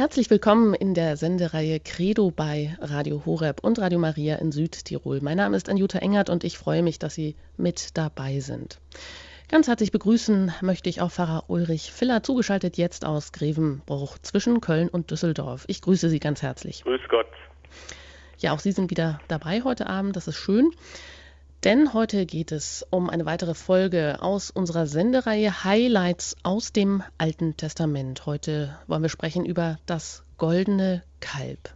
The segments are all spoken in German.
Herzlich willkommen in der Sendereihe Credo bei Radio Horeb und Radio Maria in Südtirol. Mein Name ist Anjuta Engert und ich freue mich, dass Sie mit dabei sind. Ganz herzlich begrüßen möchte ich auch Pfarrer Ulrich Filler, zugeschaltet jetzt aus Grevenbruch zwischen Köln und Düsseldorf. Ich grüße Sie ganz herzlich. Grüß Gott. Ja, auch Sie sind wieder dabei heute Abend, das ist schön. Denn heute geht es um eine weitere Folge aus unserer Sendereihe Highlights aus dem Alten Testament. Heute wollen wir sprechen über das goldene Kalb.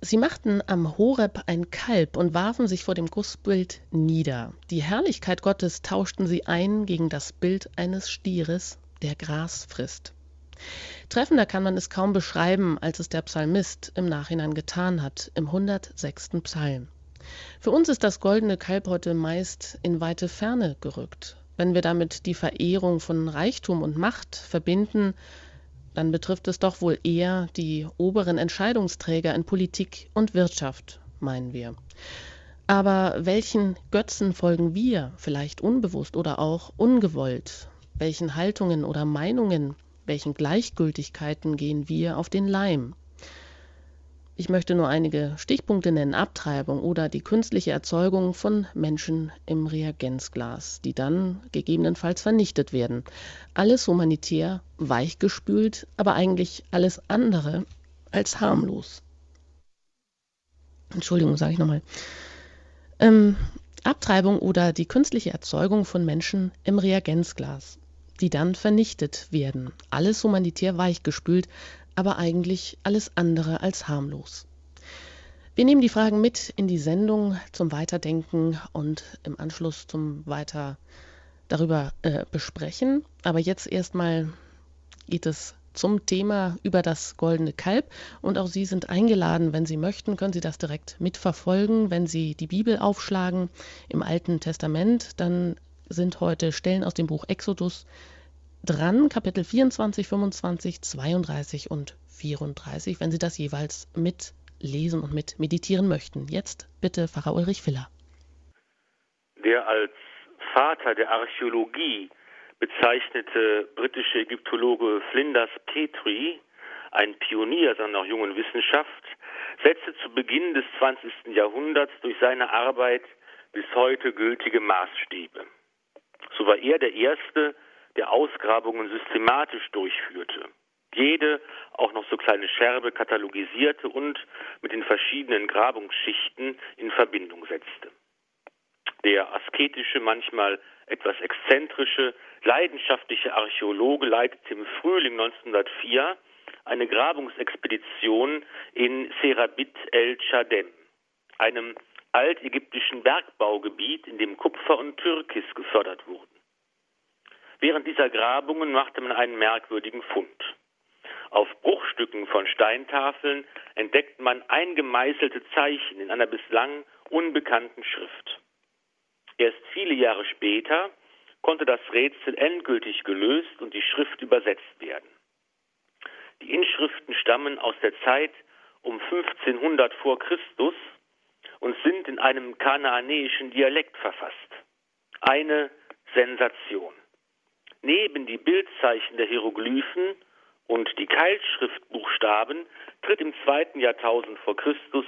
Sie machten am Horeb ein Kalb und warfen sich vor dem Gussbild nieder. Die Herrlichkeit Gottes tauschten sie ein gegen das Bild eines Stieres, der Gras frisst. Treffender kann man es kaum beschreiben, als es der Psalmist im Nachhinein getan hat, im 106. Psalm. Für uns ist das goldene Kalb heute meist in weite Ferne gerückt. Wenn wir damit die Verehrung von Reichtum und Macht verbinden, dann betrifft es doch wohl eher die oberen Entscheidungsträger in Politik und Wirtschaft, meinen wir. Aber welchen Götzen folgen wir, vielleicht unbewusst oder auch ungewollt? Welchen Haltungen oder Meinungen, welchen Gleichgültigkeiten gehen wir auf den Leim? Ich möchte nur einige Stichpunkte nennen. Abtreibung oder die künstliche Erzeugung von Menschen im Reagenzglas, die dann gegebenenfalls vernichtet werden. Alles humanitär, weichgespült, aber eigentlich alles andere als harmlos. Entschuldigung, sage ich nochmal. Ähm, Abtreibung oder die künstliche Erzeugung von Menschen im Reagenzglas, die dann vernichtet werden. Alles humanitär weichgespült, aber eigentlich alles andere als harmlos. Wir nehmen die Fragen mit in die Sendung zum Weiterdenken und im Anschluss zum Weiter darüber äh, besprechen. Aber jetzt erstmal geht es zum Thema über das goldene Kalb. Und auch Sie sind eingeladen, wenn Sie möchten, können Sie das direkt mitverfolgen. Wenn Sie die Bibel aufschlagen im Alten Testament, dann sind heute Stellen aus dem Buch Exodus dran, Kapitel 24, 25, 32 und 34, wenn Sie das jeweils mitlesen und mit meditieren möchten. Jetzt bitte Pfarrer Ulrich Filler. Der als Vater der Archäologie bezeichnete britische Ägyptologe Flinders Petrie, ein Pionier seiner jungen Wissenschaft, setzte zu Beginn des 20. Jahrhunderts durch seine Arbeit bis heute gültige Maßstäbe. So war er der Erste, der Ausgrabungen systematisch durchführte, jede auch noch so kleine Scherbe katalogisierte und mit den verschiedenen Grabungsschichten in Verbindung setzte. Der asketische, manchmal etwas exzentrische, leidenschaftliche Archäologe leitete im Frühling 1904 eine Grabungsexpedition in Serabit el-Chadem, einem altägyptischen Bergbaugebiet, in dem Kupfer und Türkis gefördert wurden. Während dieser Grabungen machte man einen merkwürdigen Fund. Auf Bruchstücken von Steintafeln entdeckt man eingemeißelte Zeichen in einer bislang unbekannten Schrift. Erst viele Jahre später konnte das Rätsel endgültig gelöst und die Schrift übersetzt werden. Die Inschriften stammen aus der Zeit um 1500 vor Christus und sind in einem kanaanäischen Dialekt verfasst. Eine Sensation. Neben die Bildzeichen der Hieroglyphen und die Keilschriftbuchstaben tritt im zweiten Jahrtausend vor Christus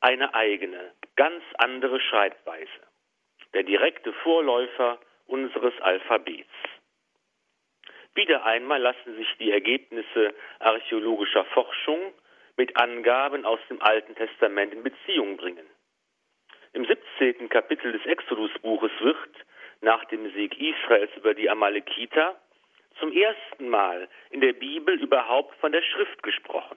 eine eigene, ganz andere Schreibweise. Der direkte Vorläufer unseres Alphabets. Wieder einmal lassen sich die Ergebnisse archäologischer Forschung mit Angaben aus dem Alten Testament in Beziehung bringen. Im 17. Kapitel des Exodusbuches wird nach dem Sieg Israels über die Amalekiter zum ersten Mal in der Bibel überhaupt von der Schrift gesprochen.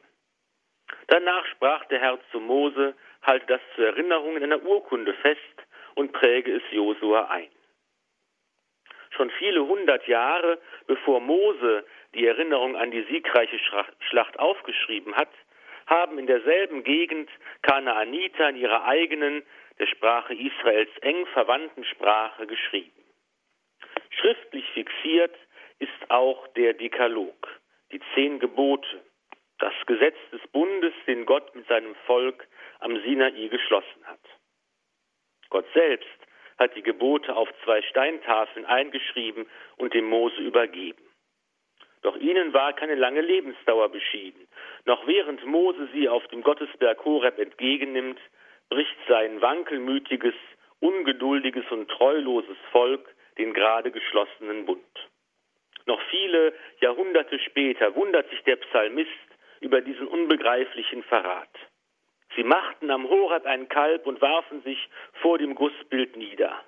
Danach sprach der Herr zu Mose, halte das zur Erinnerung in einer Urkunde fest und präge es Josua ein. Schon viele hundert Jahre bevor Mose die Erinnerung an die siegreiche Schlacht aufgeschrieben hat, haben in derselben Gegend Kanaaniter in ihrer eigenen, der Sprache Israels eng verwandten Sprache geschrieben. Schriftlich fixiert ist auch der Dekalog, die zehn Gebote, das Gesetz des Bundes, den Gott mit seinem Volk am Sinai geschlossen hat. Gott selbst hat die Gebote auf zwei Steintafeln eingeschrieben und dem Mose übergeben. Doch ihnen war keine lange Lebensdauer beschieden. Noch während Mose sie auf dem Gottesberg Horeb entgegennimmt, bricht sein wankelmütiges, ungeduldiges und treuloses Volk den gerade geschlossenen Bund. Noch viele Jahrhunderte später wundert sich der Psalmist über diesen unbegreiflichen Verrat. Sie machten am Horeb ein Kalb und warfen sich vor dem Gussbild nieder.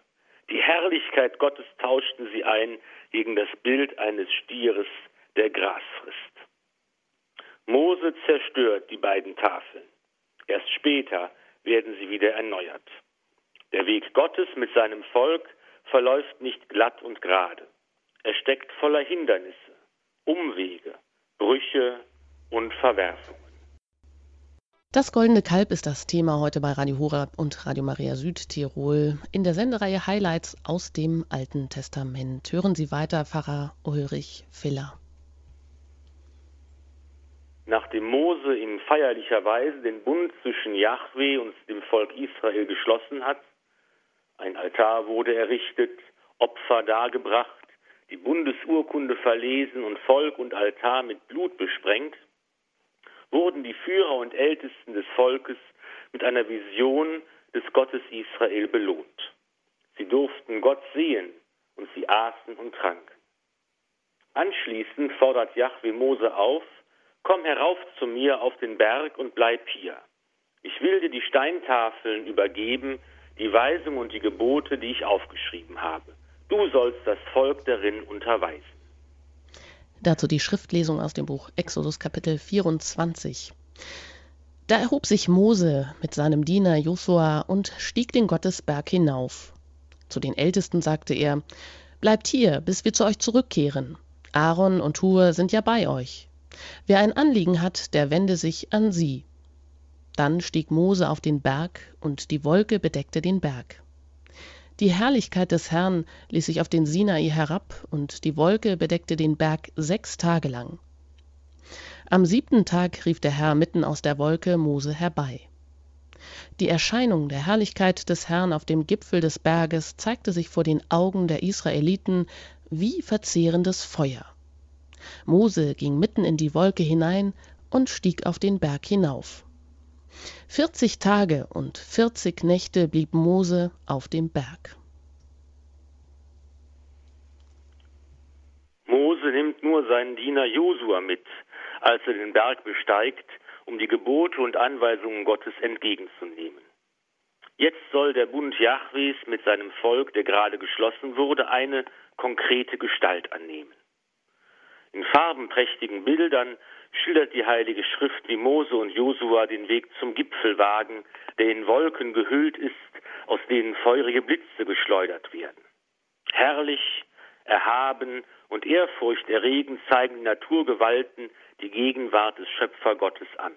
Die Herrlichkeit Gottes tauschten sie ein gegen das Bild eines Stieres, der Gras frisst. Mose zerstört die beiden Tafeln. Erst später werden sie wieder erneuert. Der Weg Gottes mit seinem Volk verläuft nicht glatt und gerade. Er steckt voller Hindernisse, Umwege, Brüche und Verwerfungen. Das goldene Kalb ist das Thema heute bei Radio Horab und Radio Maria Südtirol in der Sendereihe Highlights aus dem Alten Testament. Hören Sie weiter Pfarrer Ulrich Filler. Nachdem Mose in feierlicher Weise den Bund zwischen Yahweh und dem Volk Israel geschlossen hat, ein Altar wurde errichtet, Opfer dargebracht, die Bundesurkunde verlesen und Volk und Altar mit Blut besprengt, wurden die Führer und Ältesten des Volkes mit einer Vision des Gottes Israel belohnt. Sie durften Gott sehen und sie aßen und tranken. Anschließend fordert Yahweh Mose auf, komm herauf zu mir auf den Berg und bleib hier. Ich will dir die Steintafeln übergeben, die Weisung und die Gebote, die ich aufgeschrieben habe. Du sollst das Volk darin unterweisen. Dazu die Schriftlesung aus dem Buch Exodus Kapitel 24. Da erhob sich Mose mit seinem Diener Josua und stieg den Gottesberg hinauf. Zu den Ältesten sagte er, Bleibt hier, bis wir zu euch zurückkehren. Aaron und Hur sind ja bei euch. Wer ein Anliegen hat, der wende sich an sie. Dann stieg Mose auf den Berg, und die Wolke bedeckte den Berg. Die Herrlichkeit des Herrn ließ sich auf den Sinai herab, und die Wolke bedeckte den Berg sechs Tage lang. Am siebten Tag rief der Herr mitten aus der Wolke Mose herbei. Die Erscheinung der Herrlichkeit des Herrn auf dem Gipfel des Berges zeigte sich vor den Augen der Israeliten wie verzehrendes Feuer. Mose ging mitten in die Wolke hinein und stieg auf den Berg hinauf. Vierzig Tage und vierzig Nächte blieb Mose auf dem Berg. Mose nimmt nur seinen Diener Josua mit, als er den Berg besteigt, um die Gebote und Anweisungen Gottes entgegenzunehmen. Jetzt soll der Bund Jahwes mit seinem Volk, der gerade geschlossen wurde, eine konkrete Gestalt annehmen. In farbenprächtigen Bildern schildert die Heilige Schrift, wie Mose und Josua den Weg zum Gipfel wagen, der in Wolken gehüllt ist, aus denen feurige Blitze geschleudert werden. Herrlich, erhaben und ehrfurchterregend zeigen die Naturgewalten die Gegenwart des Schöpfergottes an.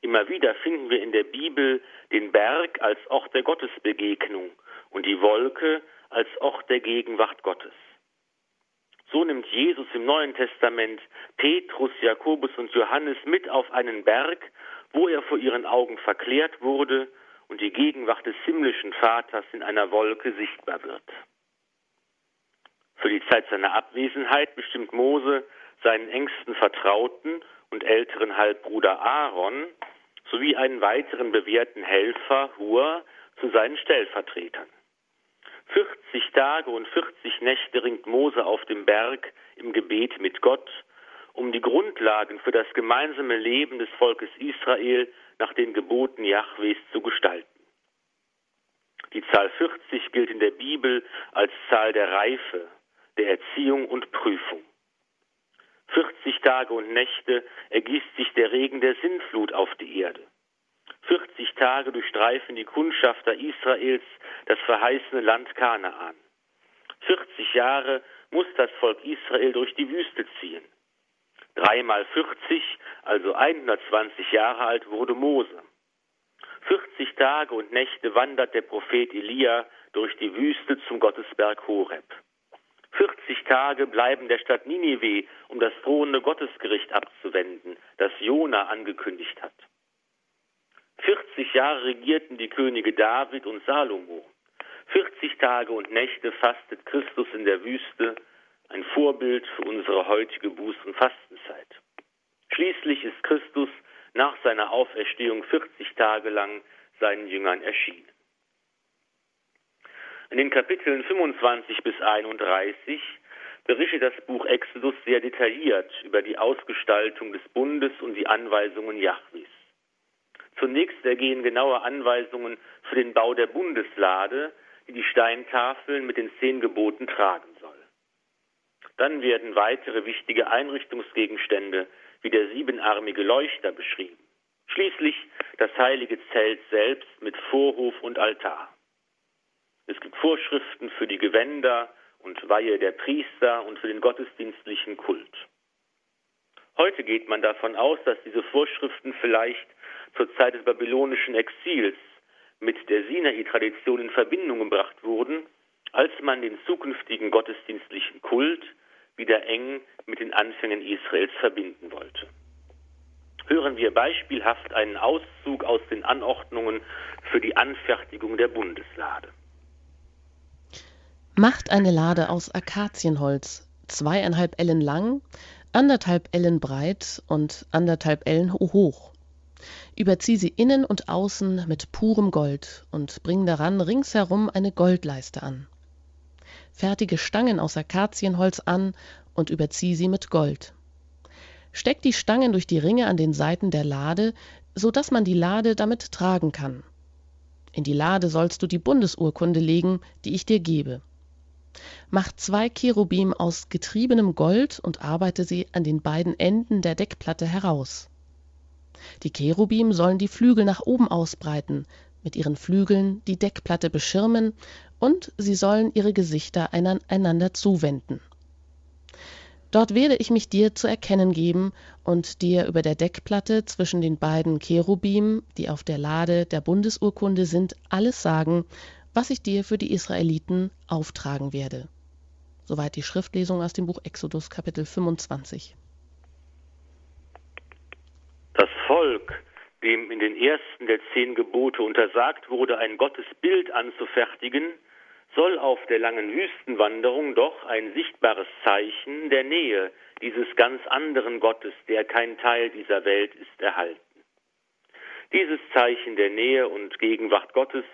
Immer wieder finden wir in der Bibel den Berg als Ort der Gottesbegegnung und die Wolke als Ort der Gegenwart Gottes. So nimmt Jesus im Neuen Testament Petrus, Jakobus und Johannes mit auf einen Berg, wo er vor ihren Augen verklärt wurde und die Gegenwart des himmlischen Vaters in einer Wolke sichtbar wird. Für die Zeit seiner Abwesenheit bestimmt Mose seinen engsten Vertrauten und älteren Halbbruder Aaron sowie einen weiteren bewährten Helfer, Hur, zu seinen Stellvertretern. 40 Tage und 40 Nächte ringt Mose auf dem Berg im Gebet mit Gott, um die Grundlagen für das gemeinsame Leben des Volkes Israel nach den Geboten Jahwes zu gestalten. Die Zahl 40 gilt in der Bibel als Zahl der Reife, der Erziehung und Prüfung. 40 Tage und Nächte ergießt sich der Regen der Sintflut auf die Erde. 40 Tage durchstreifen die Kundschafter Israels das verheißene Land Kanaan. 40 Jahre muss das Volk Israel durch die Wüste ziehen. Dreimal 40, also 120 Jahre alt, wurde Mose. 40 Tage und Nächte wandert der Prophet Elia durch die Wüste zum Gottesberg Horeb. 40 Tage bleiben der Stadt Ninive, um das drohende Gottesgericht abzuwenden, das Jona angekündigt hat. 40 Jahre regierten die Könige David und Salomo. 40 Tage und Nächte fastet Christus in der Wüste, ein Vorbild für unsere heutige Buß- und Fastenzeit. Schließlich ist Christus nach seiner Auferstehung 40 Tage lang seinen Jüngern erschienen. In den Kapiteln 25 bis 31 berichtet das Buch Exodus sehr detailliert über die Ausgestaltung des Bundes und die Anweisungen Jahwes. Zunächst ergehen genaue Anweisungen für den Bau der Bundeslade, die die Steintafeln mit den zehn Geboten tragen soll. Dann werden weitere wichtige Einrichtungsgegenstände wie der siebenarmige Leuchter beschrieben. Schließlich das heilige Zelt selbst mit Vorhof und Altar. Es gibt Vorschriften für die Gewänder und Weihe der Priester und für den gottesdienstlichen Kult. Heute geht man davon aus, dass diese Vorschriften vielleicht zur Zeit des babylonischen Exils mit der Sinai-Tradition in Verbindung gebracht wurden, als man den zukünftigen gottesdienstlichen Kult wieder eng mit den Anfängen Israels verbinden wollte. Hören wir beispielhaft einen Auszug aus den Anordnungen für die Anfertigung der Bundeslade. Macht eine Lade aus Akazienholz, zweieinhalb Ellen lang, anderthalb Ellen breit und anderthalb Ellen hoch. Überzieh sie innen und außen mit purem Gold und bring daran ringsherum eine Goldleiste an. Fertige Stangen aus Akazienholz an und überzieh sie mit Gold. Steck die Stangen durch die Ringe an den Seiten der Lade, so dass man die Lade damit tragen kann. In die Lade sollst du die Bundesurkunde legen, die ich dir gebe. Mach zwei Cherubim aus getriebenem Gold und arbeite sie an den beiden Enden der Deckplatte heraus. Die Cherubim sollen die Flügel nach oben ausbreiten, mit ihren Flügeln die Deckplatte beschirmen und sie sollen ihre Gesichter einander zuwenden. Dort werde ich mich dir zu erkennen geben und dir über der Deckplatte zwischen den beiden Cherubim, die auf der Lade der Bundesurkunde sind, alles sagen, was ich dir für die Israeliten auftragen werde. Soweit die Schriftlesung aus dem Buch Exodus Kapitel 25. Das Volk, dem in den ersten der zehn Gebote untersagt wurde, ein Gottesbild anzufertigen, soll auf der langen Wüstenwanderung doch ein sichtbares Zeichen der Nähe dieses ganz anderen Gottes, der kein Teil dieser Welt ist, erhalten. Dieses Zeichen der Nähe und Gegenwart Gottes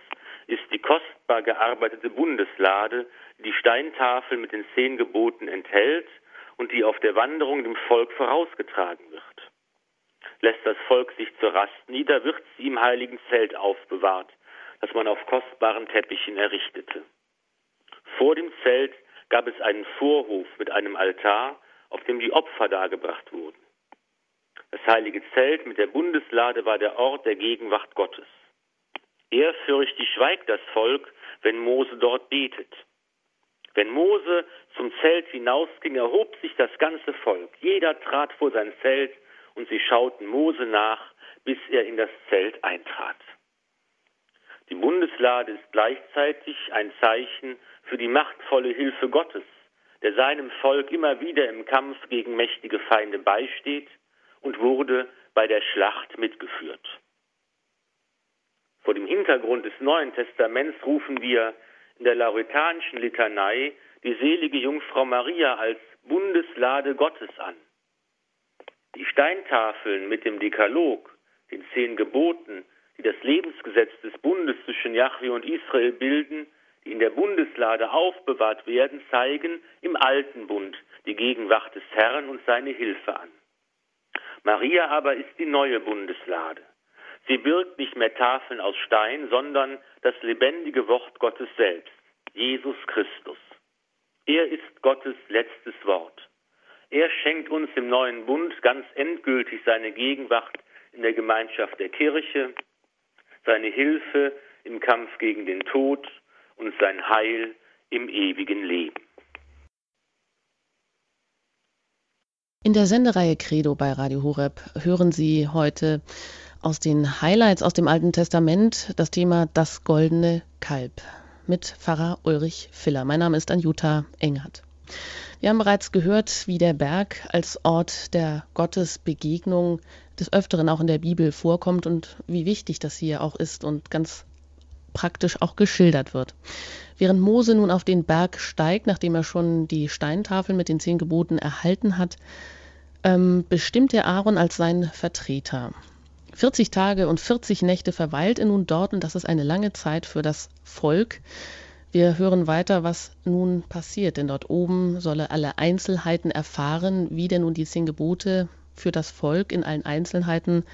ist die kostbar gearbeitete Bundeslade, die die Steintafel mit den zehn Geboten enthält und die auf der Wanderung dem Volk vorausgetragen wird. Lässt das Volk sich zur Rast nieder, wird sie im heiligen Zelt aufbewahrt, das man auf kostbaren Teppichen errichtete. Vor dem Zelt gab es einen Vorhof mit einem Altar, auf dem die Opfer dargebracht wurden. Das heilige Zelt mit der Bundeslade war der Ort der Gegenwart Gottes. Ehrfürchtig schweigt das Volk, wenn Mose dort betet. Wenn Mose zum Zelt hinausging, erhob sich das ganze Volk. Jeder trat vor sein Zelt und sie schauten Mose nach, bis er in das Zelt eintrat. Die Bundeslade ist gleichzeitig ein Zeichen für die machtvolle Hilfe Gottes, der seinem Volk immer wieder im Kampf gegen mächtige Feinde beisteht und wurde bei der Schlacht mitgeführt. Vor dem Hintergrund des Neuen Testaments rufen wir in der lauretanischen Litanei die selige Jungfrau Maria als Bundeslade Gottes an. Die Steintafeln mit dem Dekalog, den zehn Geboten, die das Lebensgesetz des Bundes zwischen Jahwe und Israel bilden, die in der Bundeslade aufbewahrt werden, zeigen im alten Bund die Gegenwart des Herrn und seine Hilfe an. Maria aber ist die neue Bundeslade. Sie birgt nicht mehr Tafeln aus Stein, sondern das lebendige Wort Gottes selbst, Jesus Christus. Er ist Gottes letztes Wort. Er schenkt uns im neuen Bund ganz endgültig seine Gegenwart in der Gemeinschaft der Kirche, seine Hilfe im Kampf gegen den Tod und sein Heil im ewigen Leben. In der Sendereihe Credo bei Radio Horeb hören Sie heute aus den Highlights aus dem Alten Testament das Thema Das goldene Kalb mit Pfarrer Ulrich Filler. Mein Name ist Anjuta Engert. Wir haben bereits gehört, wie der Berg als Ort der Gottesbegegnung des Öfteren auch in der Bibel vorkommt und wie wichtig das hier auch ist und ganz praktisch auch geschildert wird. Während Mose nun auf den Berg steigt, nachdem er schon die Steintafel mit den zehn Geboten erhalten hat, ähm, bestimmt er Aaron als seinen Vertreter. 40 Tage und 40 Nächte verweilt er nun dort und das ist eine lange Zeit für das Volk. Wir hören weiter, was nun passiert, denn dort oben soll er alle Einzelheiten erfahren, wie denn nun die zehn Gebote für das Volk in allen Einzelheiten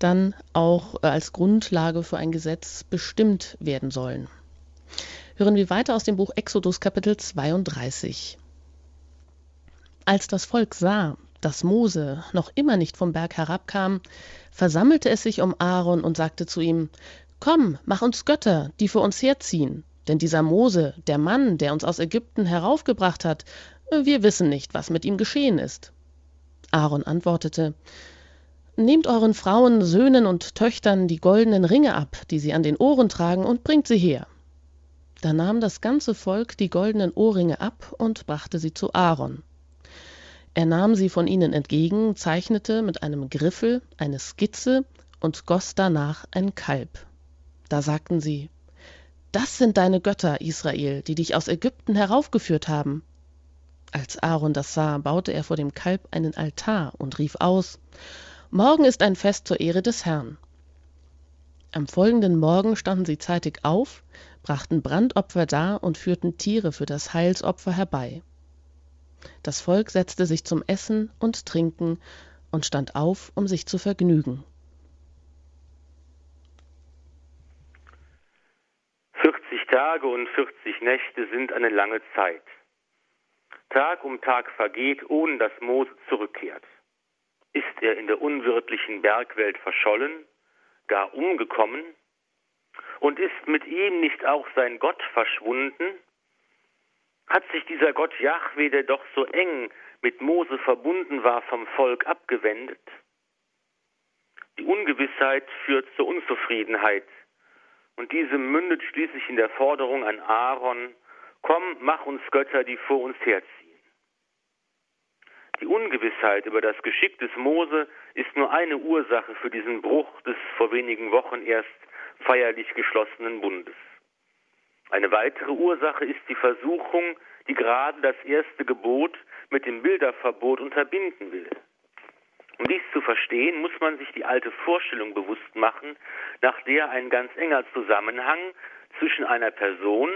dann auch äh, als Grundlage für ein Gesetz bestimmt werden sollen. Hören wir weiter aus dem Buch Exodus Kapitel 32. Als das Volk sah, dass Mose noch immer nicht vom Berg herabkam, versammelte es sich um Aaron und sagte zu ihm, Komm, mach uns Götter, die vor uns herziehen. Denn dieser Mose, der Mann, der uns aus Ägypten heraufgebracht hat, wir wissen nicht, was mit ihm geschehen ist. Aaron antwortete, Nehmt euren Frauen, Söhnen und Töchtern die goldenen Ringe ab, die sie an den Ohren tragen, und bringt sie her. Da nahm das ganze Volk die goldenen Ohrringe ab und brachte sie zu Aaron. Er nahm sie von ihnen entgegen, zeichnete mit einem Griffel eine Skizze und goss danach ein Kalb. Da sagten sie, Das sind deine Götter, Israel, die dich aus Ägypten heraufgeführt haben. Als Aaron das sah, baute er vor dem Kalb einen Altar und rief aus, Morgen ist ein Fest zur Ehre des Herrn. Am folgenden Morgen standen sie zeitig auf, brachten Brandopfer dar und führten Tiere für das Heilsopfer herbei. Das Volk setzte sich zum Essen und Trinken und stand auf, um sich zu vergnügen. 40 Tage und 40 Nächte sind eine lange Zeit. Tag um Tag vergeht, ohne dass Mose zurückkehrt. Ist er in der unwirtlichen Bergwelt verschollen, gar umgekommen? Und ist mit ihm nicht auch sein Gott verschwunden? Hat sich dieser Gott Jahwe, der doch so eng mit Mose verbunden war, vom Volk abgewendet? Die Ungewissheit führt zur Unzufriedenheit. Und diese mündet schließlich in der Forderung an Aaron, komm, mach uns Götter, die vor uns herziehen. Die Ungewissheit über das Geschick des Mose ist nur eine Ursache für diesen Bruch des vor wenigen Wochen erst feierlich geschlossenen Bundes. Eine weitere Ursache ist die Versuchung, die gerade das erste Gebot mit dem Bilderverbot unterbinden will. Um dies zu verstehen, muss man sich die alte Vorstellung bewusst machen, nach der ein ganz enger Zusammenhang zwischen einer Person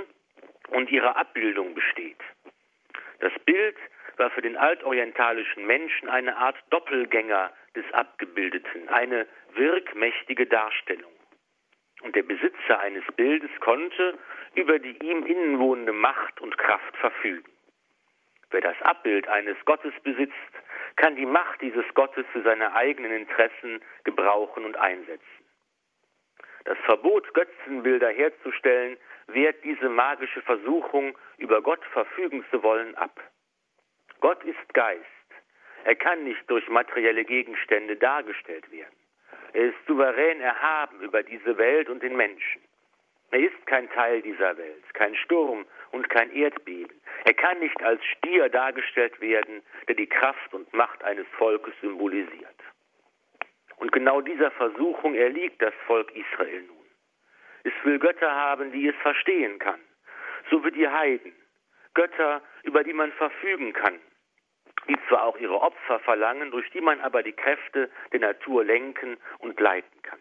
und ihrer Abbildung besteht. Das Bild war für den altorientalischen Menschen eine Art Doppelgänger des Abgebildeten, eine wirkmächtige Darstellung. Und der Besitzer eines Bildes konnte über die ihm innenwohnende Macht und Kraft verfügen. Wer das Abbild eines Gottes besitzt, kann die Macht dieses Gottes für seine eigenen Interessen gebrauchen und einsetzen. Das Verbot, Götzenbilder herzustellen, wehrt diese magische Versuchung, über Gott verfügen zu wollen, ab. Gott ist Geist. Er kann nicht durch materielle Gegenstände dargestellt werden. Er ist souverän erhaben über diese Welt und den Menschen. Er ist kein Teil dieser Welt, kein Sturm und kein Erdbeben. Er kann nicht als Stier dargestellt werden, der die Kraft und Macht eines Volkes symbolisiert. Und genau dieser Versuchung erliegt das Volk Israel nun. Es will Götter haben, die es verstehen kann, so wie die Heiden. Götter, über die man verfügen kann, die zwar auch ihre Opfer verlangen, durch die man aber die Kräfte der Natur lenken und leiten kann.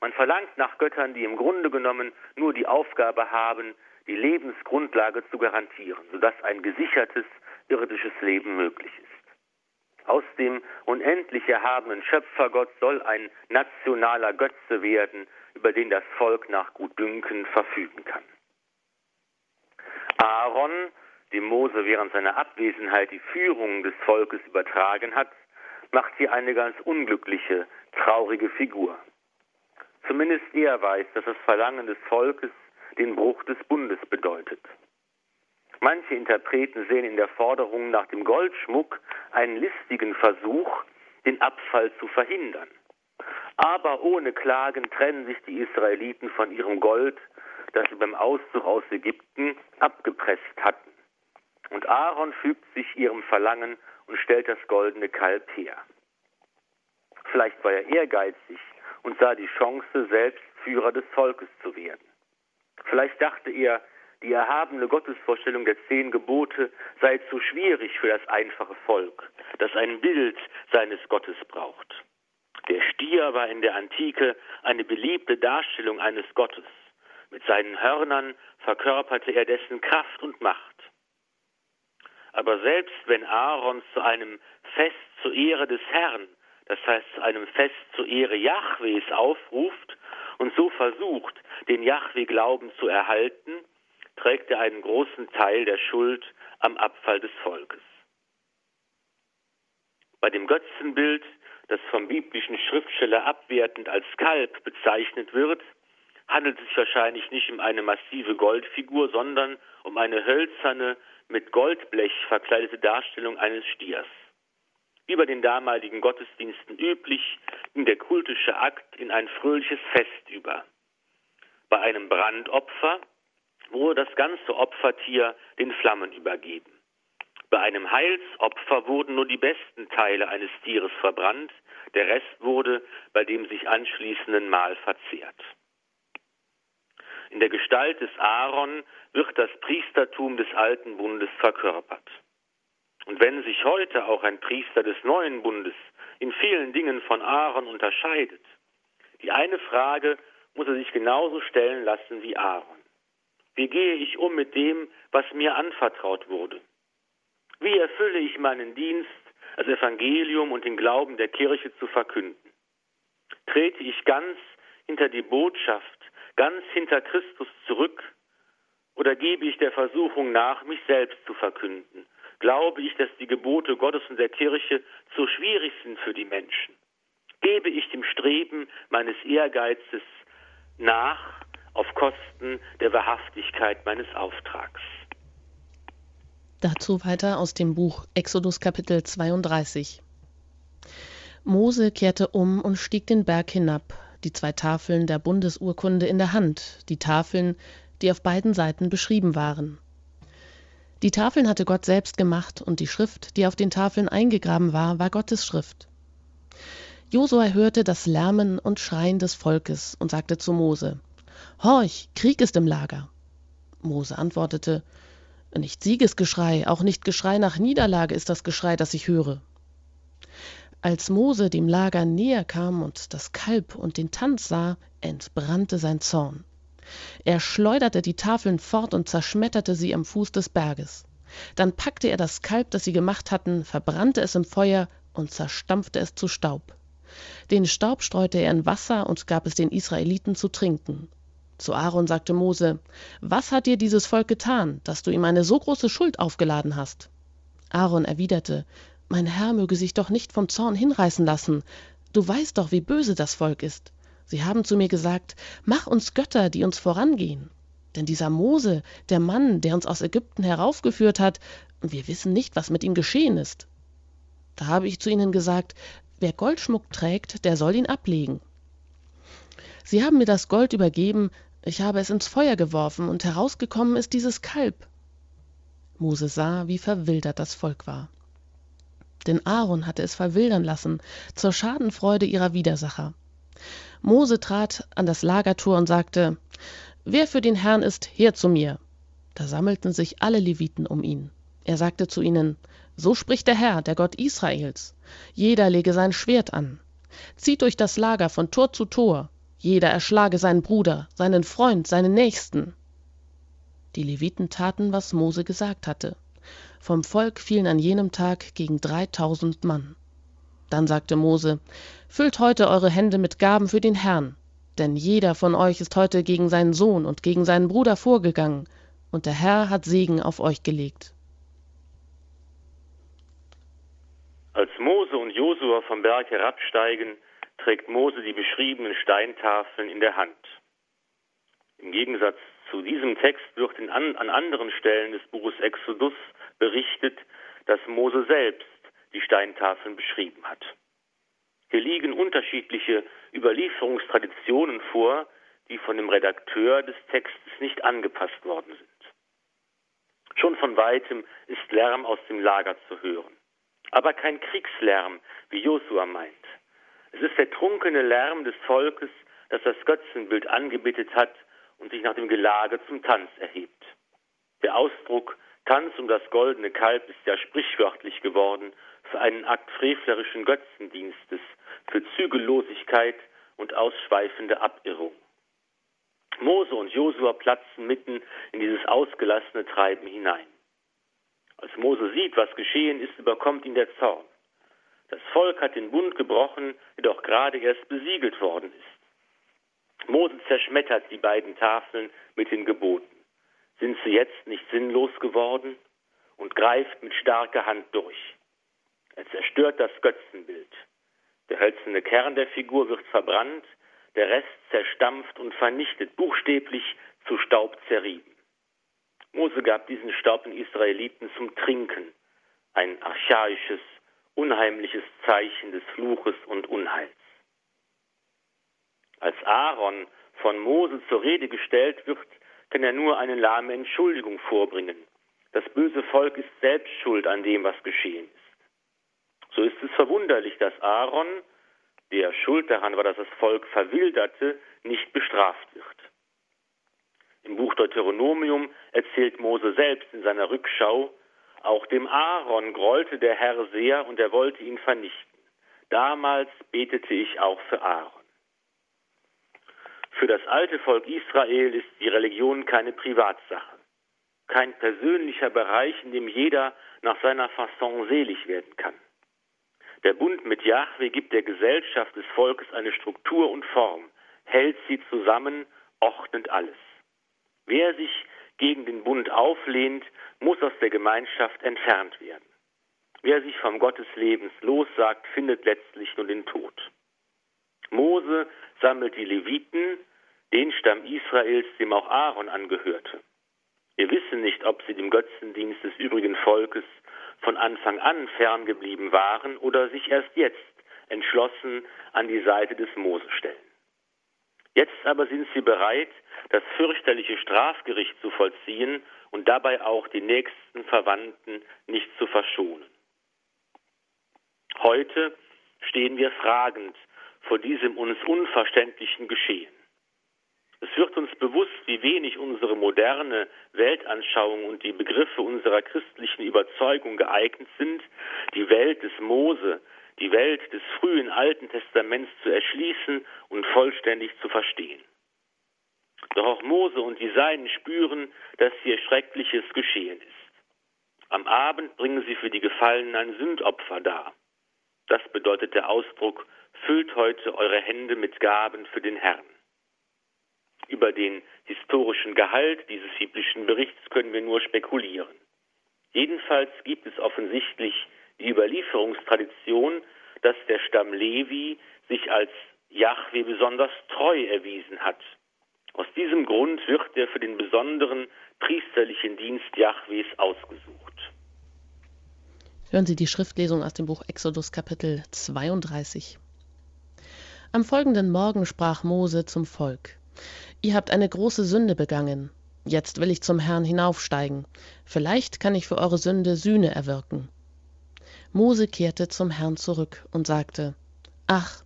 Man verlangt nach Göttern, die im Grunde genommen nur die Aufgabe haben, die Lebensgrundlage zu garantieren, sodass ein gesichertes irdisches Leben möglich ist. Aus dem unendlich erhabenen Schöpfergott soll ein nationaler Götze werden, über den das Volk nach Gutdünken verfügen kann. Aaron dem Mose während seiner Abwesenheit die Führung des Volkes übertragen hat, macht hier eine ganz unglückliche, traurige Figur. Zumindest er weiß, dass das Verlangen des Volkes den Bruch des Bundes bedeutet. Manche Interpreten sehen in der Forderung nach dem Goldschmuck einen listigen Versuch, den Abfall zu verhindern. Aber ohne Klagen trennen sich die Israeliten von ihrem Gold, das sie beim Auszug aus Ägypten abgepresst hatten. Und Aaron fügt sich ihrem Verlangen und stellt das goldene Kalb her. Vielleicht war er ehrgeizig und sah die Chance, selbst Führer des Volkes zu werden. Vielleicht dachte er, die erhabene Gottesvorstellung der zehn Gebote sei zu schwierig für das einfache Volk, das ein Bild seines Gottes braucht. Der Stier war in der Antike eine beliebte Darstellung eines Gottes. Mit seinen Hörnern verkörperte er dessen Kraft und Macht. Aber selbst wenn Aaron zu einem Fest zur Ehre des Herrn, das heißt zu einem Fest zur Ehre Jahwes aufruft und so versucht, den Jahwe-Glauben zu erhalten, trägt er einen großen Teil der Schuld am Abfall des Volkes. Bei dem Götzenbild, das vom biblischen Schriftsteller abwertend als Kalb bezeichnet wird, handelt es sich wahrscheinlich nicht um eine massive Goldfigur, sondern um eine hölzerne, mit Goldblech verkleidete Darstellung eines Stiers. Wie bei den damaligen Gottesdiensten üblich, ging der kultische Akt in ein fröhliches Fest über. Bei einem Brandopfer wurde das ganze Opfertier den Flammen übergeben. Bei einem Heilsopfer wurden nur die besten Teile eines Tieres verbrannt, der Rest wurde bei dem sich anschließenden Mahl verzehrt. In der Gestalt des Aaron wird das Priestertum des alten Bundes verkörpert. Und wenn sich heute auch ein Priester des neuen Bundes in vielen Dingen von Aaron unterscheidet, die eine Frage muss er sich genauso stellen lassen wie Aaron. Wie gehe ich um mit dem, was mir anvertraut wurde? Wie erfülle ich meinen Dienst, das Evangelium und den Glauben der Kirche zu verkünden? Trete ich ganz hinter die Botschaft, ganz hinter Christus zurück? Oder gebe ich der Versuchung nach, mich selbst zu verkünden? Glaube ich, dass die Gebote Gottes und der Kirche zu schwierig sind für die Menschen? Gebe ich dem Streben meines Ehrgeizes nach auf Kosten der Wahrhaftigkeit meines Auftrags. Dazu weiter aus dem Buch Exodus Kapitel 32. Mose kehrte um und stieg den Berg hinab, die zwei Tafeln der Bundesurkunde in der Hand, die Tafeln, die auf beiden Seiten beschrieben waren. Die Tafeln hatte Gott selbst gemacht und die Schrift, die auf den Tafeln eingegraben war, war Gottes Schrift. Josua hörte das Lärmen und Schreien des Volkes und sagte zu Mose: Horch, Krieg ist im Lager. Mose antwortete, nicht Siegesgeschrei, auch nicht Geschrei nach Niederlage ist das Geschrei, das ich höre. Als Mose dem Lager näher kam und das Kalb und den Tanz sah, entbrannte sein Zorn. Er schleuderte die Tafeln fort und zerschmetterte sie am Fuß des Berges. Dann packte er das Kalb, das sie gemacht hatten, verbrannte es im Feuer und zerstampfte es zu Staub. Den Staub streute er in Wasser und gab es den Israeliten zu trinken. Zu Aaron sagte Mose, was hat dir dieses Volk getan, dass du ihm eine so große Schuld aufgeladen hast? Aaron erwiderte, mein Herr möge sich doch nicht vom Zorn hinreißen lassen. Du weißt doch, wie böse das Volk ist. Sie haben zu mir gesagt, mach uns Götter, die uns vorangehen. Denn dieser Mose, der Mann, der uns aus Ägypten heraufgeführt hat, wir wissen nicht, was mit ihm geschehen ist. Da habe ich zu ihnen gesagt, wer Goldschmuck trägt, der soll ihn ablegen. Sie haben mir das Gold übergeben, ich habe es ins Feuer geworfen, und herausgekommen ist dieses Kalb. Mose sah, wie verwildert das Volk war. Denn Aaron hatte es verwildern lassen, zur Schadenfreude ihrer Widersacher. Mose trat an das Lagertor und sagte, Wer für den Herrn ist, her zu mir. Da sammelten sich alle Leviten um ihn. Er sagte zu ihnen, So spricht der Herr, der Gott Israels. Jeder lege sein Schwert an. Zieht durch das Lager von Tor zu Tor, jeder erschlage seinen Bruder, seinen Freund, seinen Nächsten. Die Leviten taten, was Mose gesagt hatte. Vom Volk fielen an jenem Tag gegen dreitausend Mann. Dann sagte Mose, Füllt heute eure Hände mit Gaben für den Herrn, denn jeder von euch ist heute gegen seinen Sohn und gegen seinen Bruder vorgegangen, und der Herr hat Segen auf euch gelegt. Als Mose und Josua vom Berg herabsteigen, trägt Mose die beschriebenen Steintafeln in der Hand. Im Gegensatz zu diesem Text wird an anderen Stellen des Buches Exodus berichtet, dass Mose selbst die Steintafeln beschrieben hat. Hier liegen unterschiedliche Überlieferungstraditionen vor, die von dem Redakteur des Textes nicht angepasst worden sind. Schon von weitem ist Lärm aus dem Lager zu hören, aber kein Kriegslärm, wie Josua meint. Es ist der trunkene Lärm des Volkes das das Götzenbild angebetet hat und sich nach dem Gelage zum Tanz erhebt. Der Ausdruck Tanz um das goldene Kalb ist ja sprichwörtlich geworden für einen Akt frevlerischen Götzendienstes, für Zügellosigkeit und ausschweifende Abirrung. Mose und Josua platzen mitten in dieses ausgelassene Treiben hinein. Als Mose sieht, was geschehen ist, überkommt ihn der Zorn. Das Volk hat den Bund gebrochen, der doch gerade erst besiegelt worden ist. Mose zerschmettert die beiden Tafeln mit den Geboten. Sind sie jetzt nicht sinnlos geworden? Und greift mit starker Hand durch. Er zerstört das Götzenbild. Der hölzerne Kern der Figur wird verbrannt, der Rest zerstampft und vernichtet, buchstäblich zu Staub zerrieben. Mose gab diesen Staub den Israeliten zum Trinken, ein archaisches, unheimliches Zeichen des Fluches und Unheils. Als Aaron von Mose zur Rede gestellt wird, kann er nur eine lahme Entschuldigung vorbringen. Das böse Volk ist selbst schuld an dem, was geschehen ist. So ist es verwunderlich, dass Aaron, der schuld daran war, dass das Volk verwilderte, nicht bestraft wird. Im Buch Deuteronomium erzählt Mose selbst in seiner Rückschau, auch dem Aaron grollte der Herr sehr und er wollte ihn vernichten. Damals betete ich auch für Aaron. Für das alte Volk Israel ist die Religion keine Privatsache, kein persönlicher Bereich, in dem jeder nach seiner Fasson selig werden kann. Der Bund mit Jahwe gibt der Gesellschaft des Volkes eine Struktur und Form, hält sie zusammen, ordnet alles. Wer sich gegen den Bund auflehnt, muss aus der Gemeinschaft entfernt werden. Wer sich vom Gott des Lebens lossagt, findet letztlich nur den Tod. Mose sammelt die Leviten, den Stamm Israels, dem auch Aaron angehörte. Wir wissen nicht, ob sie dem Götzendienst des übrigen Volkes von Anfang an ferngeblieben waren oder sich erst jetzt entschlossen an die Seite des Mose stellen. Jetzt aber sind sie bereit, das fürchterliche Strafgericht zu vollziehen und dabei auch die nächsten Verwandten nicht zu verschonen. Heute stehen wir fragend vor diesem uns unverständlichen Geschehen. Es wird uns bewusst, wie wenig unsere moderne Weltanschauung und die Begriffe unserer christlichen Überzeugung geeignet sind, die Welt des Mose, die Welt des frühen Alten Testaments zu erschließen und vollständig zu verstehen. Doch auch Mose und die Seinen spüren, dass hier Schreckliches geschehen ist. Am Abend bringen sie für die Gefallenen ein Sündopfer dar. Das bedeutet der Ausdruck, füllt heute eure Hände mit Gaben für den Herrn. Über den historischen Gehalt dieses biblischen Berichts können wir nur spekulieren. Jedenfalls gibt es offensichtlich die Überlieferungstradition, dass der Stamm Levi sich als Jahwe besonders treu erwiesen hat. Aus diesem Grund wird er für den besonderen priesterlichen Dienst Jahwes ausgesucht. Hören Sie die Schriftlesung aus dem Buch Exodus Kapitel 32. Am folgenden Morgen sprach Mose zum Volk. Ihr habt eine große Sünde begangen. Jetzt will ich zum Herrn hinaufsteigen. Vielleicht kann ich für eure Sünde Sühne erwirken. Mose kehrte zum Herrn zurück und sagte, Ach,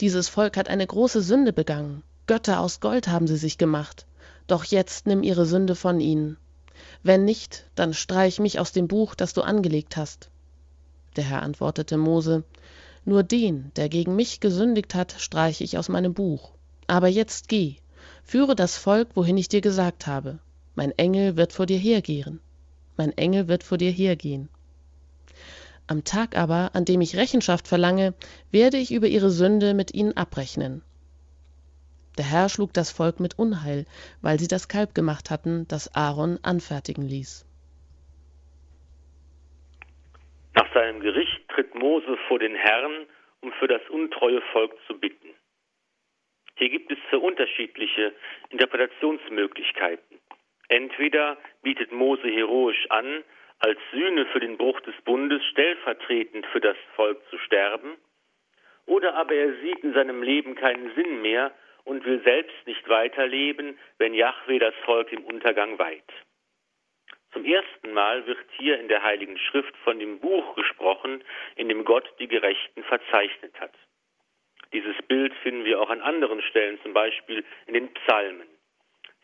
dieses Volk hat eine große Sünde begangen. Götter aus Gold haben sie sich gemacht. Doch jetzt nimm ihre Sünde von ihnen. Wenn nicht, dann streich mich aus dem Buch, das du angelegt hast. Der Herr antwortete Mose, Nur den, der gegen mich gesündigt hat, streiche ich aus meinem Buch. Aber jetzt geh, führe das Volk, wohin ich dir gesagt habe. Mein Engel wird vor dir hergehen. Mein Engel wird vor dir hergehen. Am Tag aber, an dem ich Rechenschaft verlange, werde ich über ihre Sünde mit ihnen abrechnen. Der Herr schlug das Volk mit Unheil, weil sie das Kalb gemacht hatten, das Aaron anfertigen ließ. Nach seinem Gericht tritt Mose vor den Herrn, um für das untreue Volk zu bitten. Hier gibt es zwei unterschiedliche Interpretationsmöglichkeiten. Entweder bietet Mose heroisch an, als Sühne für den Bruch des Bundes stellvertretend für das Volk zu sterben, oder aber er sieht in seinem Leben keinen Sinn mehr und will selbst nicht weiterleben, wenn Jahwe das Volk im Untergang weiht. Zum ersten Mal wird hier in der Heiligen Schrift von dem Buch gesprochen, in dem Gott die Gerechten verzeichnet hat. Dieses Bild finden wir auch an anderen Stellen, zum Beispiel in den Psalmen.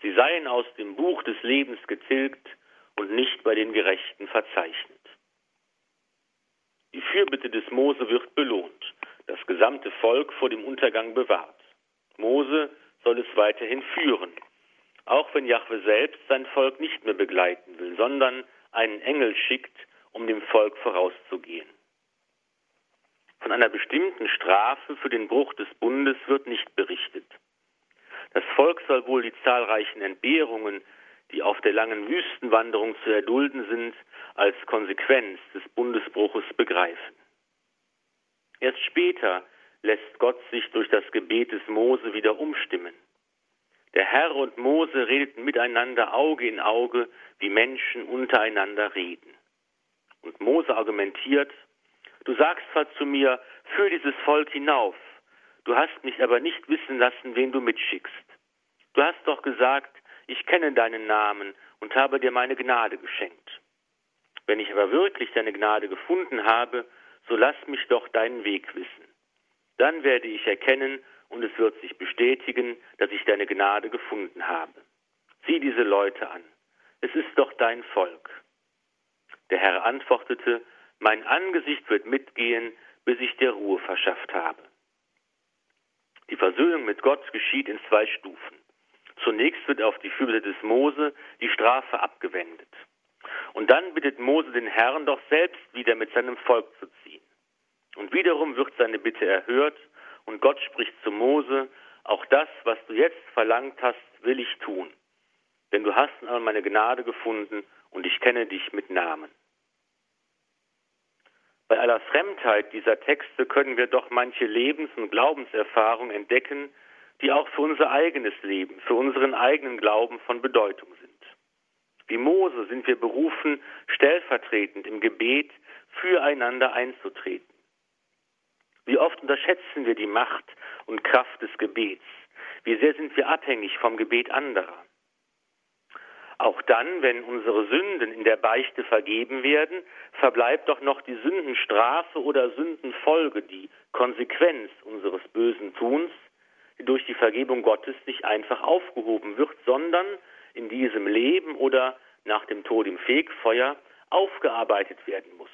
Sie seien aus dem Buch des Lebens getilgt und nicht bei den Gerechten verzeichnet. Die Fürbitte des Mose wird belohnt, das gesamte Volk vor dem Untergang bewahrt. Mose soll es weiterhin führen, auch wenn Jahwe selbst sein Volk nicht mehr begleiten will, sondern einen Engel schickt, um dem Volk vorauszugehen. Von einer bestimmten Strafe für den Bruch des Bundes wird nicht berichtet. Das Volk soll wohl die zahlreichen Entbehrungen, die auf der langen Wüstenwanderung zu erdulden sind, als Konsequenz des Bundesbruches begreifen. Erst später lässt Gott sich durch das Gebet des Mose wieder umstimmen. Der Herr und Mose redeten miteinander Auge in Auge, wie Menschen untereinander reden. Und Mose argumentiert, Du sagst zwar zu mir, führ dieses Volk hinauf, du hast mich aber nicht wissen lassen, wen du mitschickst. Du hast doch gesagt, ich kenne deinen Namen und habe dir meine Gnade geschenkt. Wenn ich aber wirklich deine Gnade gefunden habe, so lass mich doch deinen Weg wissen. Dann werde ich erkennen und es wird sich bestätigen, dass ich deine Gnade gefunden habe. Sieh diese Leute an. Es ist doch dein Volk. Der Herr antwortete, mein Angesicht wird mitgehen, bis ich dir Ruhe verschafft habe. Die Versöhnung mit Gott geschieht in zwei Stufen. Zunächst wird auf die Fürbitte des Mose die Strafe abgewendet. Und dann bittet Mose den Herrn doch selbst wieder mit seinem Volk zu ziehen. Und wiederum wird seine Bitte erhört und Gott spricht zu Mose, auch das, was du jetzt verlangt hast, will ich tun. Denn du hast einmal meine Gnade gefunden und ich kenne dich mit Namen. Bei aller Fremdheit dieser Texte können wir doch manche Lebens- und Glaubenserfahrungen entdecken, die auch für unser eigenes Leben, für unseren eigenen Glauben von Bedeutung sind. Wie Mose sind wir berufen, stellvertretend im Gebet füreinander einzutreten. Wie oft unterschätzen wir die Macht und Kraft des Gebets? Wie sehr sind wir abhängig vom Gebet anderer? Auch dann, wenn unsere Sünden in der Beichte vergeben werden, verbleibt doch noch die Sündenstrafe oder Sündenfolge, die Konsequenz unseres bösen Tuns, die durch die Vergebung Gottes nicht einfach aufgehoben wird, sondern in diesem Leben oder nach dem Tod im Fegfeuer aufgearbeitet werden muss.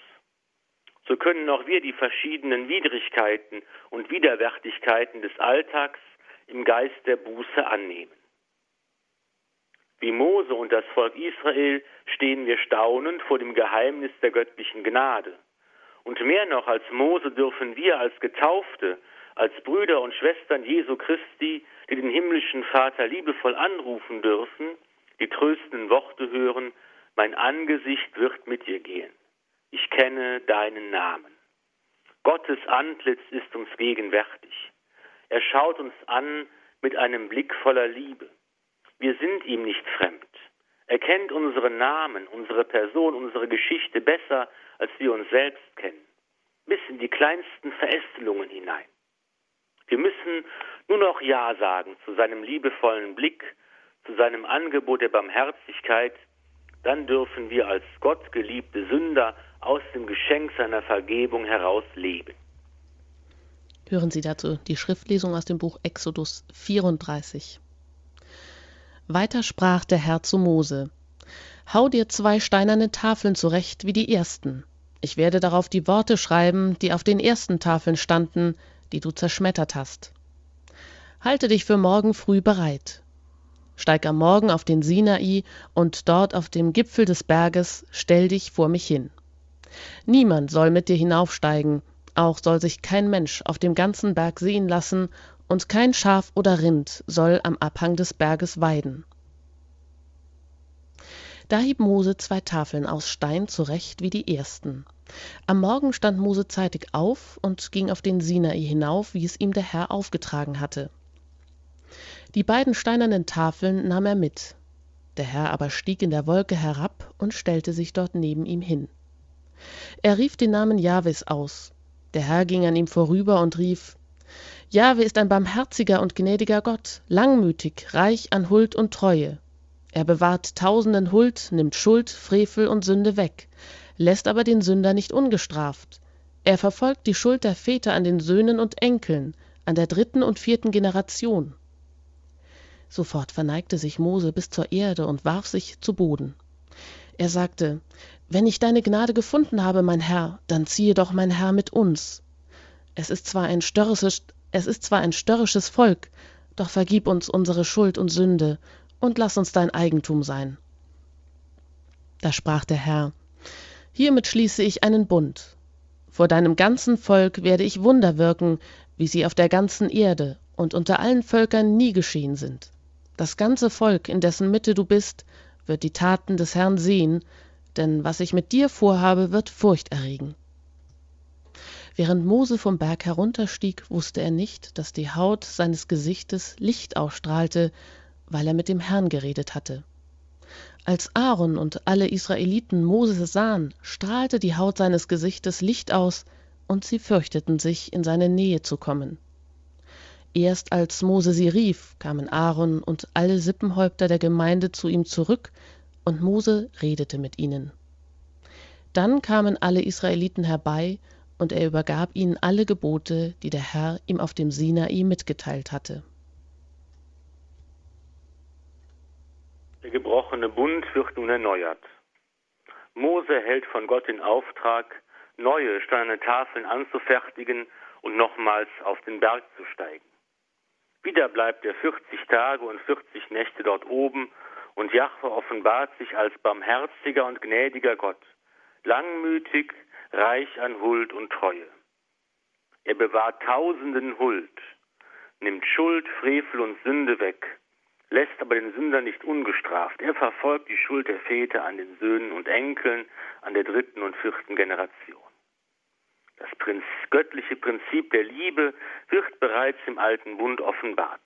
So können auch wir die verschiedenen Widrigkeiten und Widerwärtigkeiten des Alltags im Geist der Buße annehmen. Wie Mose und das Volk Israel stehen wir staunend vor dem Geheimnis der göttlichen Gnade. Und mehr noch als Mose dürfen wir als Getaufte, als Brüder und Schwestern Jesu Christi, die den himmlischen Vater liebevoll anrufen dürfen, die tröstenden Worte hören, mein Angesicht wird mit dir gehen. Ich kenne deinen Namen. Gottes Antlitz ist uns gegenwärtig. Er schaut uns an mit einem Blick voller Liebe. Wir sind ihm nicht fremd. Er kennt unsere Namen, unsere Person, unsere Geschichte besser, als wir uns selbst kennen, bis in die kleinsten Verästelungen hinein. Wir müssen nur noch Ja sagen zu seinem liebevollen Blick, zu seinem Angebot der Barmherzigkeit, dann dürfen wir als gottgeliebte Sünder aus dem Geschenk seiner Vergebung heraus leben. Hören Sie dazu die Schriftlesung aus dem Buch Exodus 34. Weiter sprach der Herr zu Mose: Hau dir zwei steinerne Tafeln zurecht wie die ersten. Ich werde darauf die Worte schreiben, die auf den ersten Tafeln standen, die du zerschmettert hast. Halte dich für morgen früh bereit. Steig am Morgen auf den Sinai und dort auf dem Gipfel des Berges stell dich vor mich hin. Niemand soll mit dir hinaufsteigen, auch soll sich kein Mensch auf dem ganzen Berg sehen lassen und kein Schaf oder Rind soll am Abhang des Berges weiden. Da hieb Mose zwei Tafeln aus Stein zurecht wie die ersten. Am Morgen stand Mose zeitig auf und ging auf den Sinai hinauf, wie es ihm der Herr aufgetragen hatte. Die beiden steinernen Tafeln nahm er mit. Der Herr aber stieg in der Wolke herab und stellte sich dort neben ihm hin. Er rief den Namen Jahwes aus. Der Herr ging an ihm vorüber und rief, Jahwe ist ein barmherziger und gnädiger Gott, langmütig, reich an Huld und Treue. Er bewahrt Tausenden Huld, nimmt Schuld, Frevel und Sünde weg, lässt aber den Sünder nicht ungestraft. Er verfolgt die Schuld der Väter an den Söhnen und Enkeln, an der dritten und vierten Generation. Sofort verneigte sich Mose bis zur Erde und warf sich zu Boden. Er sagte, Wenn ich deine Gnade gefunden habe, mein Herr, dann ziehe doch mein Herr mit uns. Es ist zwar ein störrisches, es ist zwar ein störrisches Volk, doch vergib uns unsere Schuld und Sünde und lass uns dein Eigentum sein. Da sprach der Herr, Hiermit schließe ich einen Bund. Vor deinem ganzen Volk werde ich Wunder wirken, wie sie auf der ganzen Erde und unter allen Völkern nie geschehen sind. Das ganze Volk, in dessen Mitte du bist, wird die Taten des Herrn sehen, denn was ich mit dir vorhabe, wird Furcht erregen. Während Mose vom Berg herunterstieg, wusste er nicht, dass die Haut seines Gesichtes Licht ausstrahlte, weil er mit dem Herrn geredet hatte. Als Aaron und alle Israeliten Moses sahen, strahlte die Haut seines Gesichtes Licht aus, und sie fürchteten sich, in seine Nähe zu kommen. Erst als Mose sie rief, kamen Aaron und alle Sippenhäupter der Gemeinde zu ihm zurück, und Mose redete mit ihnen. Dann kamen alle Israeliten herbei, und er übergab ihnen alle Gebote, die der Herr ihm auf dem Sinai mitgeteilt hatte. Der gebrochene Bund wird nun erneuert. Mose hält von Gott den Auftrag, neue steinerne Tafeln anzufertigen und nochmals auf den Berg zu steigen. Wieder bleibt er 40 Tage und 40 Nächte dort oben und Jahwe offenbart sich als barmherziger und gnädiger Gott, langmütig, reich an Huld und Treue. Er bewahrt Tausenden Huld, nimmt Schuld, Frevel und Sünde weg lässt aber den Sünder nicht ungestraft. Er verfolgt die Schuld der Väter an den Söhnen und Enkeln, an der dritten und vierten Generation. Das Prinz, göttliche Prinzip der Liebe wird bereits im alten Bund offenbart.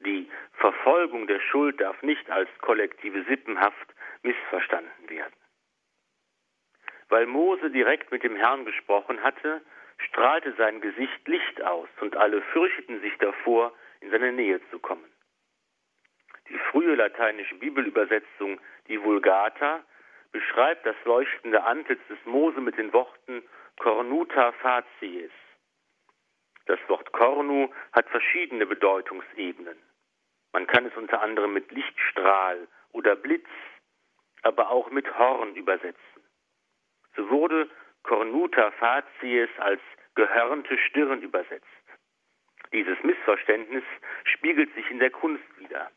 Die Verfolgung der Schuld darf nicht als kollektive Sippenhaft missverstanden werden. Weil Mose direkt mit dem Herrn gesprochen hatte, strahlte sein Gesicht Licht aus und alle fürchteten sich davor, in seine Nähe zu kommen. Die frühe lateinische Bibelübersetzung, die Vulgata, beschreibt das leuchtende Antlitz des Mose mit den Worten Cornuta facies. Das Wort Cornu hat verschiedene Bedeutungsebenen. Man kann es unter anderem mit Lichtstrahl oder Blitz, aber auch mit Horn übersetzen. So wurde Cornuta facies als gehörnte Stirn übersetzt. Dieses Missverständnis spiegelt sich in der Kunst wider.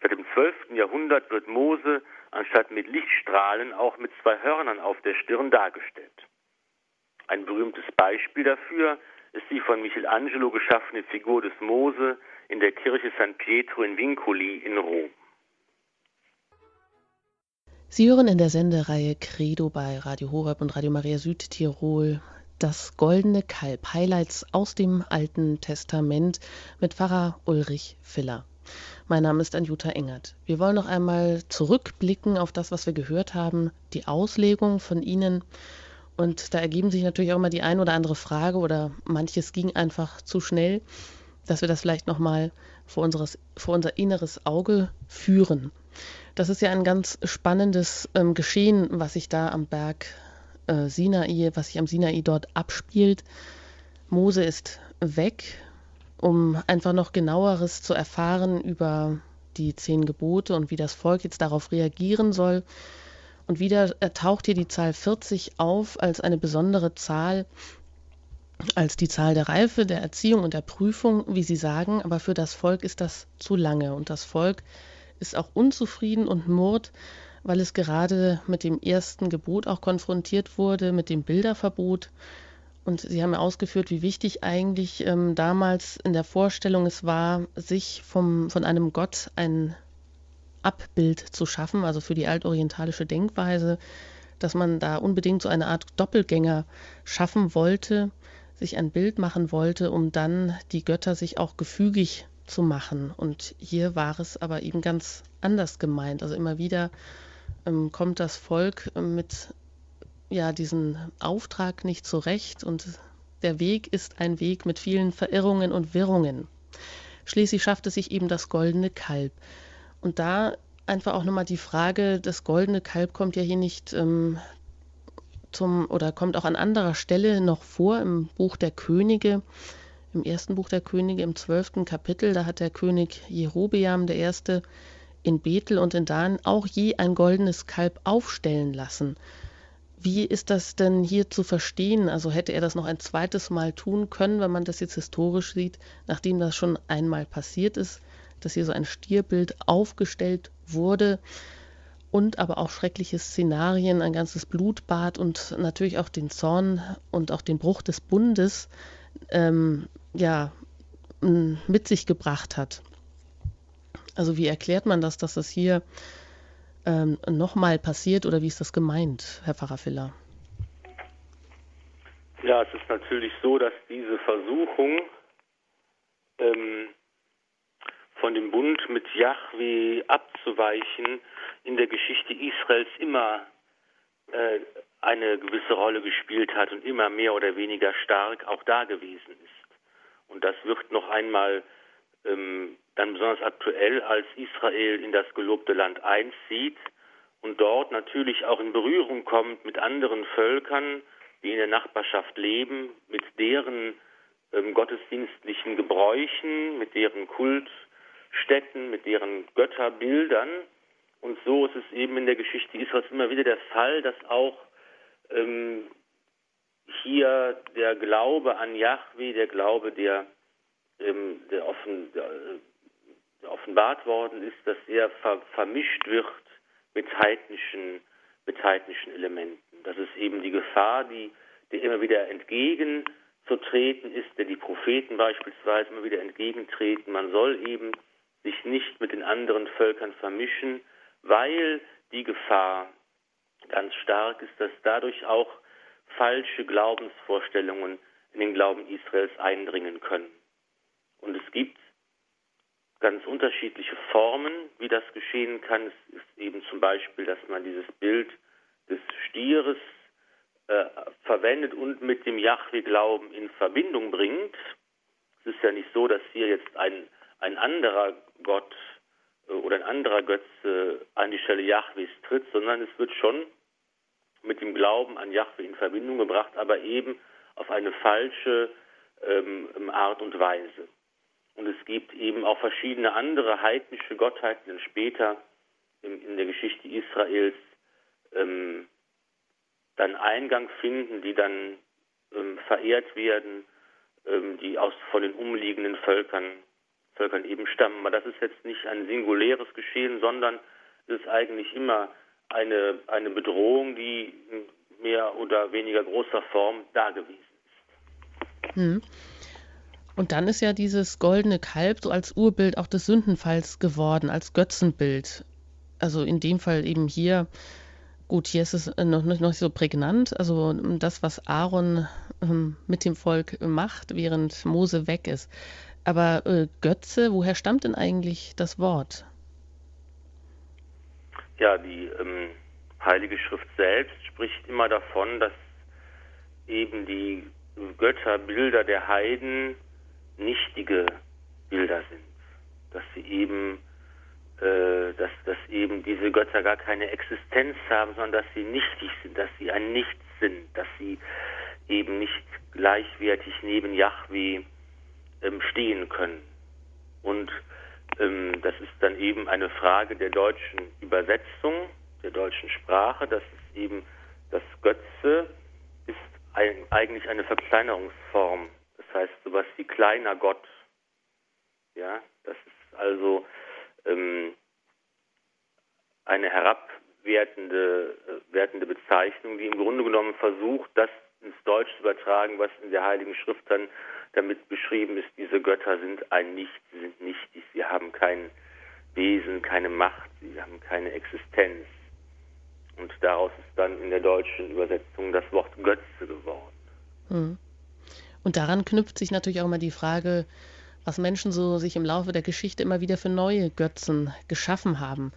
Seit dem 12. Jahrhundert wird Mose anstatt mit Lichtstrahlen auch mit zwei Hörnern auf der Stirn dargestellt. Ein berühmtes Beispiel dafür ist die von Michelangelo geschaffene Figur des Mose in der Kirche San Pietro in Vincoli in Rom. Sie hören in der Sendereihe Credo bei Radio Horeb und Radio Maria Südtirol das goldene Kalb, Highlights aus dem Alten Testament mit Pfarrer Ulrich Filler. Mein Name ist Anjuta Engert. Wir wollen noch einmal zurückblicken auf das, was wir gehört haben, die Auslegung von Ihnen. Und da ergeben sich natürlich auch immer die ein oder andere Frage oder manches ging einfach zu schnell, dass wir das vielleicht nochmal vor, vor unser inneres Auge führen. Das ist ja ein ganz spannendes ähm, Geschehen, was sich da am Berg äh, Sinai, was sich am Sinai dort abspielt. Mose ist weg, um einfach noch genaueres zu erfahren über die zehn Gebote und wie das Volk jetzt darauf reagieren soll. Und wieder taucht hier die Zahl 40 auf als eine besondere Zahl, als die Zahl der Reife, der Erziehung und der Prüfung, wie Sie sagen. Aber für das Volk ist das zu lange. Und das Volk ist auch unzufrieden und murrt, weil es gerade mit dem ersten Gebot auch konfrontiert wurde, mit dem Bilderverbot. Und Sie haben ja ausgeführt, wie wichtig eigentlich ähm, damals in der Vorstellung es war, sich vom, von einem Gott ein Abbild zu schaffen, also für die altorientalische Denkweise, dass man da unbedingt so eine Art Doppelgänger schaffen wollte, sich ein Bild machen wollte, um dann die Götter sich auch gefügig zu machen. Und hier war es aber eben ganz anders gemeint. Also immer wieder ähm, kommt das Volk ähm, mit ja diesen Auftrag nicht zurecht und der Weg ist ein Weg mit vielen Verirrungen und Wirrungen. Schließlich schafft es sich eben das goldene Kalb. Und da einfach auch nochmal die Frage, das goldene Kalb kommt ja hier nicht ähm, zum oder kommt auch an anderer Stelle noch vor im Buch der Könige. Im ersten Buch der Könige, im zwölften Kapitel, da hat der König Jerobeam I. in Bethel und in Dan auch je ein goldenes Kalb aufstellen lassen. Wie ist das denn hier zu verstehen? Also hätte er das noch ein zweites Mal tun können, wenn man das jetzt historisch sieht, nachdem das schon einmal passiert ist, dass hier so ein Stierbild aufgestellt wurde und aber auch schreckliche Szenarien, ein ganzes Blutbad und natürlich auch den Zorn und auch den Bruch des Bundes ähm, ja, mit sich gebracht hat. Also wie erklärt man das, dass das hier ähm, nochmal passiert oder wie ist das gemeint, Herr Pfarrer Filler? Ja, es ist natürlich so, dass diese Versuchung ähm, von dem Bund mit Yahweh abzuweichen in der Geschichte Israels immer äh, eine gewisse Rolle gespielt hat und immer mehr oder weniger stark auch da gewesen ist. Und das wird noch einmal ähm, dann besonders aktuell, als Israel in das gelobte Land einzieht und dort natürlich auch in Berührung kommt mit anderen Völkern, die in der Nachbarschaft leben, mit deren ähm, gottesdienstlichen Gebräuchen, mit deren Kultstätten, mit deren Götterbildern. Und so ist es eben in der Geschichte Israels immer wieder der Fall, dass auch ähm, hier der Glaube an Yahweh, der Glaube, der, ähm, der, offen, der, der offenbart worden ist, dass er ver, vermischt wird mit heidnischen, mit heidnischen Elementen. Das ist eben die Gefahr, die, die immer wieder entgegenzutreten ist, der die Propheten beispielsweise immer wieder entgegentreten. Man soll eben sich nicht mit den anderen Völkern vermischen, weil die Gefahr ganz stark ist, dass dadurch auch falsche Glaubensvorstellungen in den Glauben Israels eindringen können. Und es gibt ganz unterschiedliche Formen, wie das geschehen kann. Es ist eben zum Beispiel, dass man dieses Bild des Stieres äh, verwendet und mit dem Yahweh-Glauben in Verbindung bringt. Es ist ja nicht so, dass hier jetzt ein, ein anderer Gott äh, oder ein anderer Götze an die Stelle Jahwes tritt, sondern es wird schon mit dem Glauben an Jahwe in Verbindung gebracht, aber eben auf eine falsche ähm, Art und Weise. Und es gibt eben auch verschiedene andere heidnische Gottheiten, die dann später in, in der Geschichte Israels ähm, dann Eingang finden, die dann ähm, verehrt werden, ähm, die aus von den umliegenden Völkern, Völkern eben stammen. Aber das ist jetzt nicht ein singuläres Geschehen, sondern es ist eigentlich immer eine, eine Bedrohung, die mehr oder weniger großer Form dagewesen ist. Hm. Und dann ist ja dieses goldene Kalb so als Urbild auch des Sündenfalls geworden, als Götzenbild. Also in dem Fall eben hier, gut, hier ist es noch nicht, noch so prägnant, also das, was Aaron ähm, mit dem Volk macht, während Mose weg ist. Aber äh, Götze, woher stammt denn eigentlich das Wort? Ja, die ähm, Heilige Schrift selbst spricht immer davon, dass eben die Götterbilder der Heiden nichtige Bilder sind, dass sie eben, äh, dass, dass eben diese Götter gar keine Existenz haben, sondern dass sie nichtig sind, dass sie ein Nichts sind, dass sie eben nicht gleichwertig neben Yahweh ähm, stehen können. Und ähm, das ist dann eben eine Frage der deutschen Übersetzung, der deutschen Sprache, dass es eben das Götze ist ein, eigentlich eine Verkleinerungsform das heißt sowas wie kleiner Gott. Ja, das ist also ähm, eine herabwertende äh, wertende Bezeichnung, die im Grunde genommen versucht, das ins Deutsch zu übertragen, was in der Heiligen Schrift dann damit beschrieben ist. Diese Götter sind ein Nichts, sie sind nichtig, sie haben kein Wesen, keine Macht, sie haben keine Existenz. Und daraus ist dann in der deutschen Übersetzung das Wort Götze geworden. Mhm. Und daran knüpft sich natürlich auch immer die Frage, was Menschen so sich im Laufe der Geschichte immer wieder für neue Götzen geschaffen haben.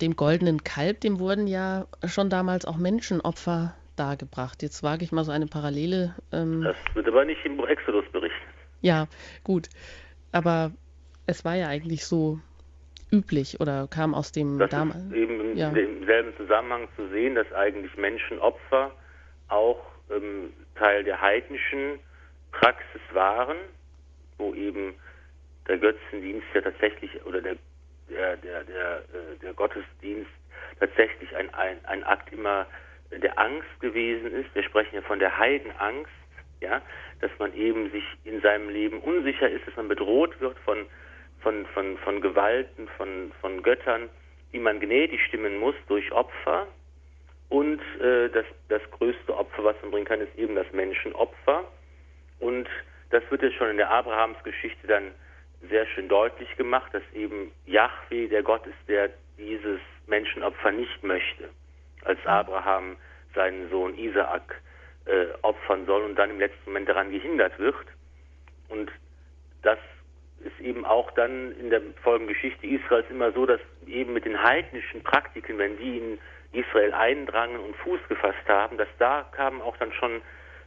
Dem goldenen Kalb, dem wurden ja schon damals auch Menschenopfer dargebracht. Jetzt wage ich mal so eine Parallele. Ähm, das wird aber nicht im Exodus berichtet. Ja, gut. Aber es war ja eigentlich so üblich oder kam aus dem. Ist eben im, ja. im selben Zusammenhang zu sehen, dass eigentlich Menschenopfer auch ähm, Teil der heidnischen Praxis waren, wo eben der Götzendienst ja tatsächlich oder der der der der, äh, der Gottesdienst tatsächlich ein, ein ein Akt immer der Angst gewesen ist. Wir sprechen ja von der Heidenangst, ja, dass man eben sich in seinem Leben unsicher ist, dass man bedroht wird von von von von Gewalten, von von Göttern, die man gnädig stimmen muss durch Opfer. Und äh, das, das größte Opfer, was man bringen kann, ist eben das Menschenopfer. Und das wird jetzt schon in der Abrahamsgeschichte dann sehr schön deutlich gemacht, dass eben Yahweh der Gott ist, der dieses Menschenopfer nicht möchte, als Abraham seinen Sohn Isaak äh, opfern soll und dann im letzten Moment daran gehindert wird. Und das ist eben auch dann in der Folgengeschichte Israels immer so, dass eben mit den heidnischen Praktiken, wenn die in Israel eindrangen und Fuß gefasst haben, dass da kamen auch dann schon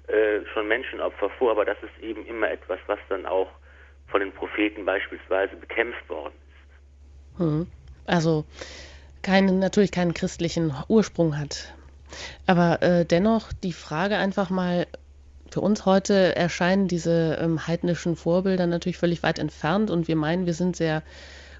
äh, schon Menschenopfer vor, aber das ist eben immer etwas, was dann auch von den Propheten beispielsweise bekämpft worden ist. Hm. Also keinen, natürlich keinen christlichen Ursprung hat. Aber äh, dennoch die Frage einfach mal, für uns heute erscheinen diese ähm, heidnischen Vorbilder natürlich völlig weit entfernt und wir meinen, wir sind sehr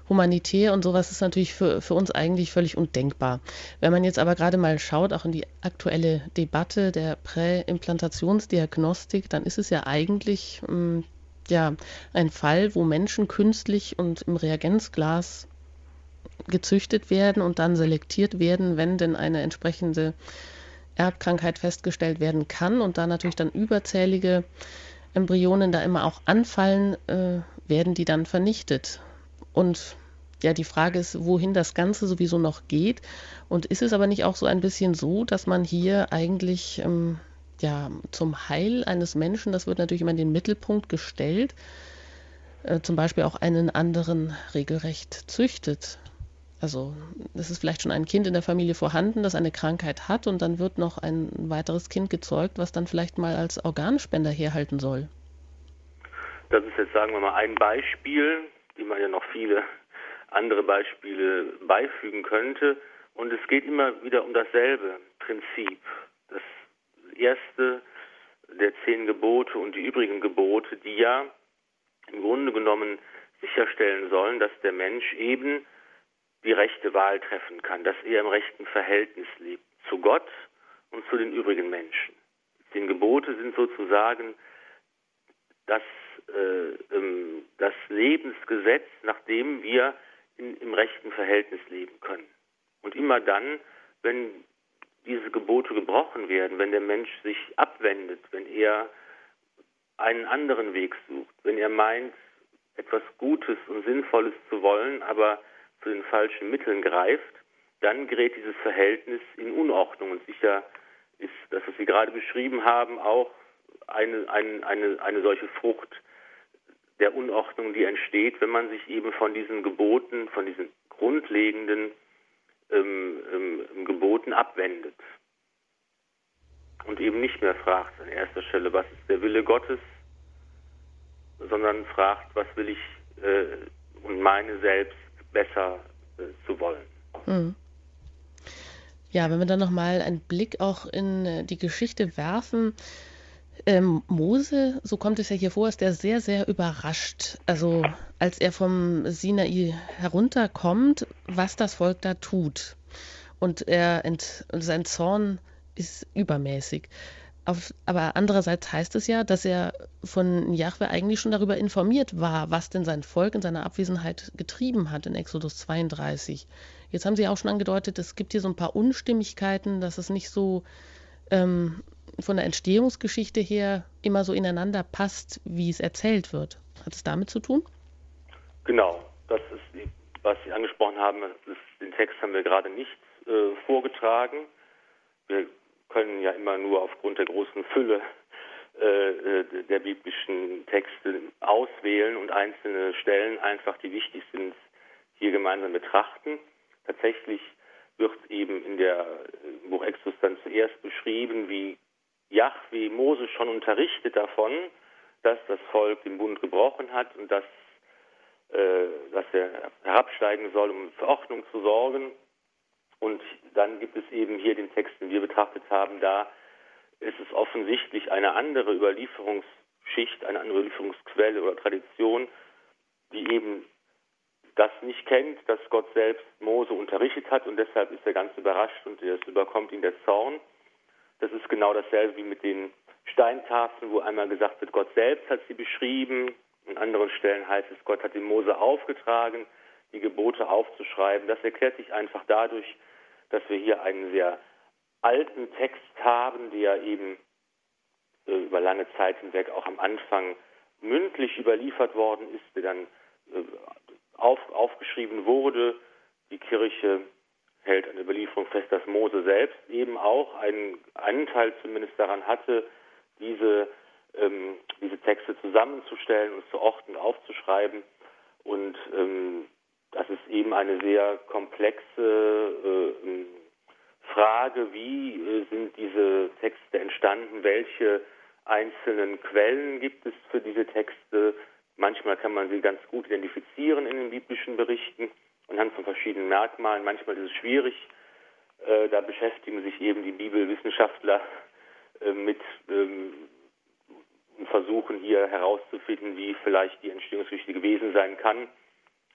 humanitär und sowas ist natürlich für, für uns eigentlich völlig undenkbar. Wenn man jetzt aber gerade mal schaut, auch in die aktuelle Debatte der Präimplantationsdiagnostik, dann ist es ja eigentlich ähm, ja, ein Fall, wo Menschen künstlich und im Reagenzglas gezüchtet werden und dann selektiert werden, wenn denn eine entsprechende Erbkrankheit festgestellt werden kann und da natürlich dann überzählige Embryonen da immer auch anfallen, äh, werden die dann vernichtet. Und ja, die Frage ist, wohin das Ganze sowieso noch geht. Und ist es aber nicht auch so ein bisschen so, dass man hier eigentlich ähm, ja, zum Heil eines Menschen, das wird natürlich immer in den Mittelpunkt gestellt, äh, zum Beispiel auch einen anderen regelrecht züchtet. Also es ist vielleicht schon ein Kind in der Familie vorhanden, das eine Krankheit hat und dann wird noch ein weiteres Kind gezeugt, was dann vielleicht mal als Organspender herhalten soll. Das ist jetzt, sagen wir mal, ein Beispiel, wie man ja noch viele andere Beispiele beifügen könnte. Und es geht immer wieder um dasselbe Prinzip. Das erste der zehn Gebote und die übrigen Gebote, die ja im Grunde genommen sicherstellen sollen, dass der Mensch eben die rechte Wahl treffen kann, dass er im rechten Verhältnis lebt zu Gott und zu den übrigen Menschen. Die Gebote sind sozusagen das, äh, ähm, das Lebensgesetz, nach dem wir in, im rechten Verhältnis leben können. Und immer dann, wenn diese Gebote gebrochen werden, wenn der Mensch sich abwendet, wenn er einen anderen Weg sucht, wenn er meint, etwas Gutes und Sinnvolles zu wollen, aber zu den falschen Mitteln greift, dann gerät dieses Verhältnis in Unordnung. Und sicher ist das, was Sie gerade beschrieben haben, auch eine, eine, eine, eine solche Frucht der Unordnung, die entsteht, wenn man sich eben von diesen Geboten, von diesen grundlegenden ähm, ähm, Geboten abwendet. Und eben nicht mehr fragt an erster Stelle, was ist der Wille Gottes, sondern fragt, was will ich äh, und meine selbst besser äh, zu wollen. Mhm. Ja, wenn wir dann nochmal einen Blick auch in äh, die Geschichte werfen, ähm, Mose, so kommt es ja hier vor, ist der sehr, sehr überrascht. Also als er vom Sinai herunterkommt, was das Volk da tut. Und er ent, sein Zorn ist übermäßig. Auf, aber andererseits heißt es ja, dass er von Jahwe eigentlich schon darüber informiert war, was denn sein Volk in seiner Abwesenheit getrieben hat in Exodus 32. Jetzt haben Sie auch schon angedeutet, es gibt hier so ein paar Unstimmigkeiten, dass es nicht so ähm, von der Entstehungsgeschichte her immer so ineinander passt, wie es erzählt wird. Hat es damit zu tun? Genau, das ist, was Sie angesprochen haben. Ist, den Text haben wir gerade nicht äh, vorgetragen. Wir können ja immer nur aufgrund der großen Fülle äh, äh, der biblischen Texte auswählen und einzelne Stellen einfach, die wichtig sind, hier gemeinsam betrachten. Tatsächlich wird eben in der äh, Buch Exodus dann zuerst beschrieben, wie Yahweh Mose schon unterrichtet davon, dass das Volk den Bund gebrochen hat und dass, äh, dass er herabsteigen soll, um für Ordnung zu sorgen. Und dann gibt es eben hier den Text, den wir betrachtet haben, da ist es offensichtlich eine andere Überlieferungsstruktur Schicht, eine andere Überlieferungsquelle oder Tradition, die eben das nicht kennt, dass Gott selbst Mose unterrichtet hat und deshalb ist er ganz überrascht und es überkommt ihn der Zorn. Das ist genau dasselbe wie mit den Steintafeln, wo einmal gesagt wird, Gott selbst hat sie beschrieben. An anderen Stellen heißt es, Gott hat dem Mose aufgetragen, die Gebote aufzuschreiben. Das erklärt sich einfach dadurch, dass wir hier einen sehr alten Text haben, der eben äh, über lange Zeit hinweg auch am Anfang mündlich überliefert worden ist, der dann äh, auf, aufgeschrieben wurde. Die Kirche hält an der Überlieferung fest, dass Mose selbst eben auch einen Anteil zumindest daran hatte, diese, ähm, diese Texte zusammenzustellen und zu orten, aufzuschreiben. Und ähm, das ist eben eine sehr komplexe äh, Frage, wie äh, sind diese Texte entstanden, welche einzelnen Quellen gibt es für diese Texte. Manchmal kann man sie ganz gut identifizieren in den biblischen Berichten anhand von verschiedenen Merkmalen. Manchmal ist es schwierig. Äh, da beschäftigen sich eben die Bibelwissenschaftler äh, mit ähm, und versuchen hier herauszufinden, wie vielleicht die Entstehungsgeschichte gewesen sein kann.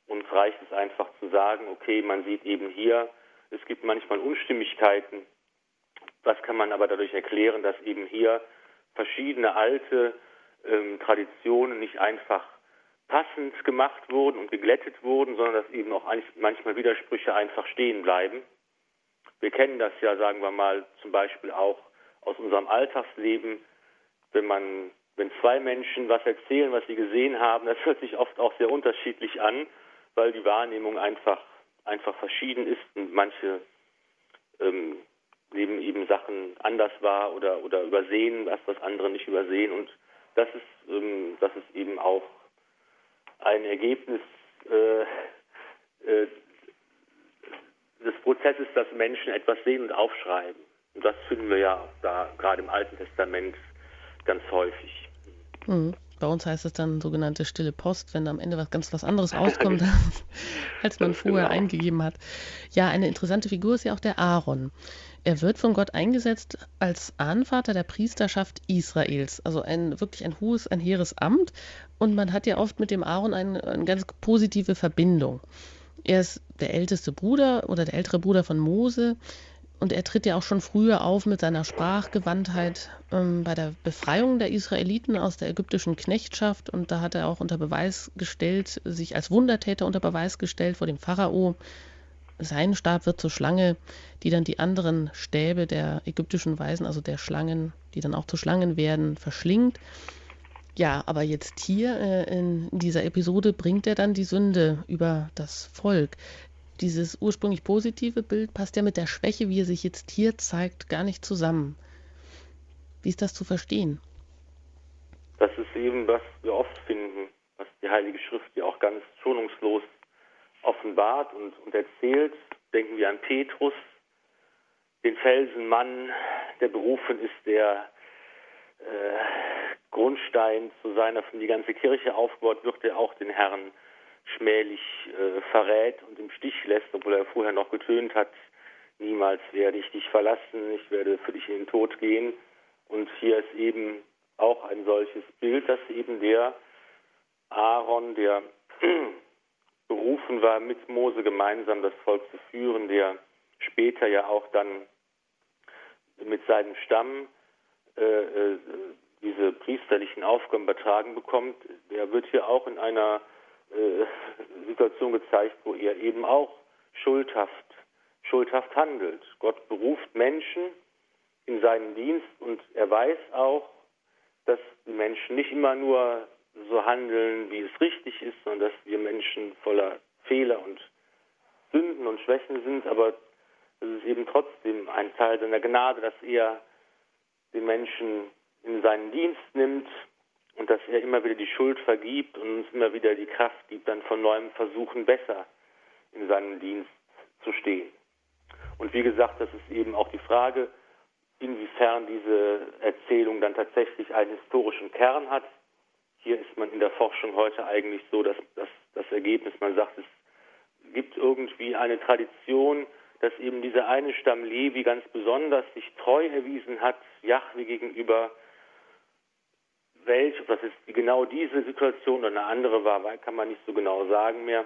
Uns reicht es einfach zu sagen, okay, man sieht eben hier, es gibt manchmal Unstimmigkeiten. Was kann man aber dadurch erklären, dass eben hier verschiedene alte ähm, Traditionen nicht einfach passend gemacht wurden und geglättet wurden, sondern dass eben auch manchmal Widersprüche einfach stehen bleiben. Wir kennen das ja, sagen wir mal, zum Beispiel auch aus unserem Alltagsleben, wenn man, wenn zwei Menschen was erzählen, was sie gesehen haben, das hört sich oft auch sehr unterschiedlich an, weil die Wahrnehmung einfach einfach verschieden ist und manche ähm, nehmen eben Sachen anders wahr oder oder übersehen, was was andere nicht übersehen und das ist ähm, das ist eben auch ein Ergebnis äh, äh, des Prozesses, dass Menschen etwas sehen und aufschreiben. Und das finden wir ja da gerade im Alten Testament ganz häufig. Mhm. Bei uns heißt es dann sogenannte stille Post, wenn am Ende was ganz was anderes rauskommt, als man vorher genau. eingegeben hat. Ja, eine interessante Figur ist ja auch der Aaron. Er wird von Gott eingesetzt als Ahnvater der Priesterschaft Israels. Also ein wirklich ein hohes, ein hehres Amt. Und man hat ja oft mit dem Aaron eine, eine ganz positive Verbindung. Er ist der älteste Bruder oder der ältere Bruder von Mose. Und er tritt ja auch schon früher auf mit seiner Sprachgewandtheit ähm, bei der Befreiung der Israeliten aus der ägyptischen Knechtschaft. Und da hat er auch unter Beweis gestellt, sich als Wundertäter unter Beweis gestellt vor dem Pharao. Sein Stab wird zur Schlange, die dann die anderen Stäbe der ägyptischen Weisen, also der Schlangen, die dann auch zu Schlangen werden, verschlingt. Ja, aber jetzt hier äh, in dieser Episode bringt er dann die Sünde über das Volk dieses ursprünglich positive Bild passt ja mit der Schwäche, wie er sich jetzt hier zeigt, gar nicht zusammen. Wie ist das zu verstehen? Das ist eben, was wir oft finden, was die Heilige Schrift ja auch ganz schonungslos offenbart und, und erzählt. Denken wir an Petrus, den Felsenmann, der berufen ist, der äh, Grundstein zu sein, auf dem die ganze Kirche aufgebaut wird, der auch den Herrn schmählich äh, verrät und im Stich lässt, obwohl er vorher noch getönt hat, niemals werde ich dich verlassen, ich werde für dich in den Tod gehen. Und hier ist eben auch ein solches Bild, dass eben der Aaron, der berufen war, mit Mose gemeinsam das Volk zu führen, der später ja auch dann mit seinem Stamm äh, äh, diese priesterlichen Aufgaben übertragen bekommt, der wird hier auch in einer äh, Situation gezeigt, wo er eben auch schuldhaft, schuldhaft handelt. Gott beruft Menschen in seinen Dienst und er weiß auch, dass die Menschen nicht immer nur so handeln, wie es richtig ist, sondern dass wir Menschen voller Fehler und Sünden und Schwächen sind, aber es ist eben trotzdem ein Teil seiner Gnade, dass er den Menschen in seinen Dienst nimmt und dass er immer wieder die Schuld vergibt und uns immer wieder die Kraft gibt, dann von neuem versuchen, besser in seinem Dienst zu stehen. Und wie gesagt, das ist eben auch die Frage, inwiefern diese Erzählung dann tatsächlich einen historischen Kern hat. Hier ist man in der Forschung heute eigentlich so, dass, dass das Ergebnis, man sagt, es gibt irgendwie eine Tradition, dass eben dieser eine Stamm Levi ganz besonders sich treu erwiesen hat, Jahwe gegenüber, welche, ob das jetzt genau diese Situation oder eine andere war, kann man nicht so genau sagen mehr.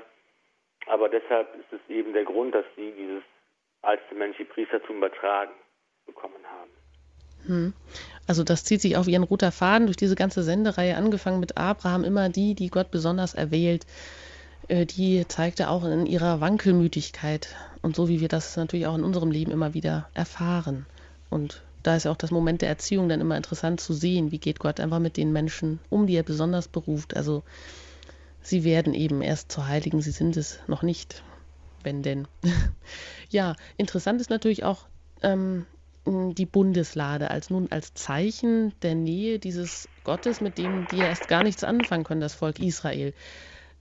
Aber deshalb ist es eben der Grund, dass sie dieses alttestamentliche Priestertum übertragen bekommen haben. Hm. Also das zieht sich auf ihren roter Faden durch diese ganze Sendereihe, angefangen mit Abraham, immer die, die Gott besonders erwählt. Äh, die zeigte auch in ihrer Wankelmütigkeit und so wie wir das natürlich auch in unserem Leben immer wieder erfahren. Und da ist ja auch das Moment der Erziehung dann immer interessant zu sehen, wie geht Gott einfach mit den Menschen um, die er besonders beruft. Also sie werden eben erst zu Heiligen, sie sind es noch nicht, wenn denn. ja, interessant ist natürlich auch ähm, die Bundeslade als nun als Zeichen der Nähe dieses Gottes, mit dem die ja erst gar nichts anfangen können, das Volk Israel.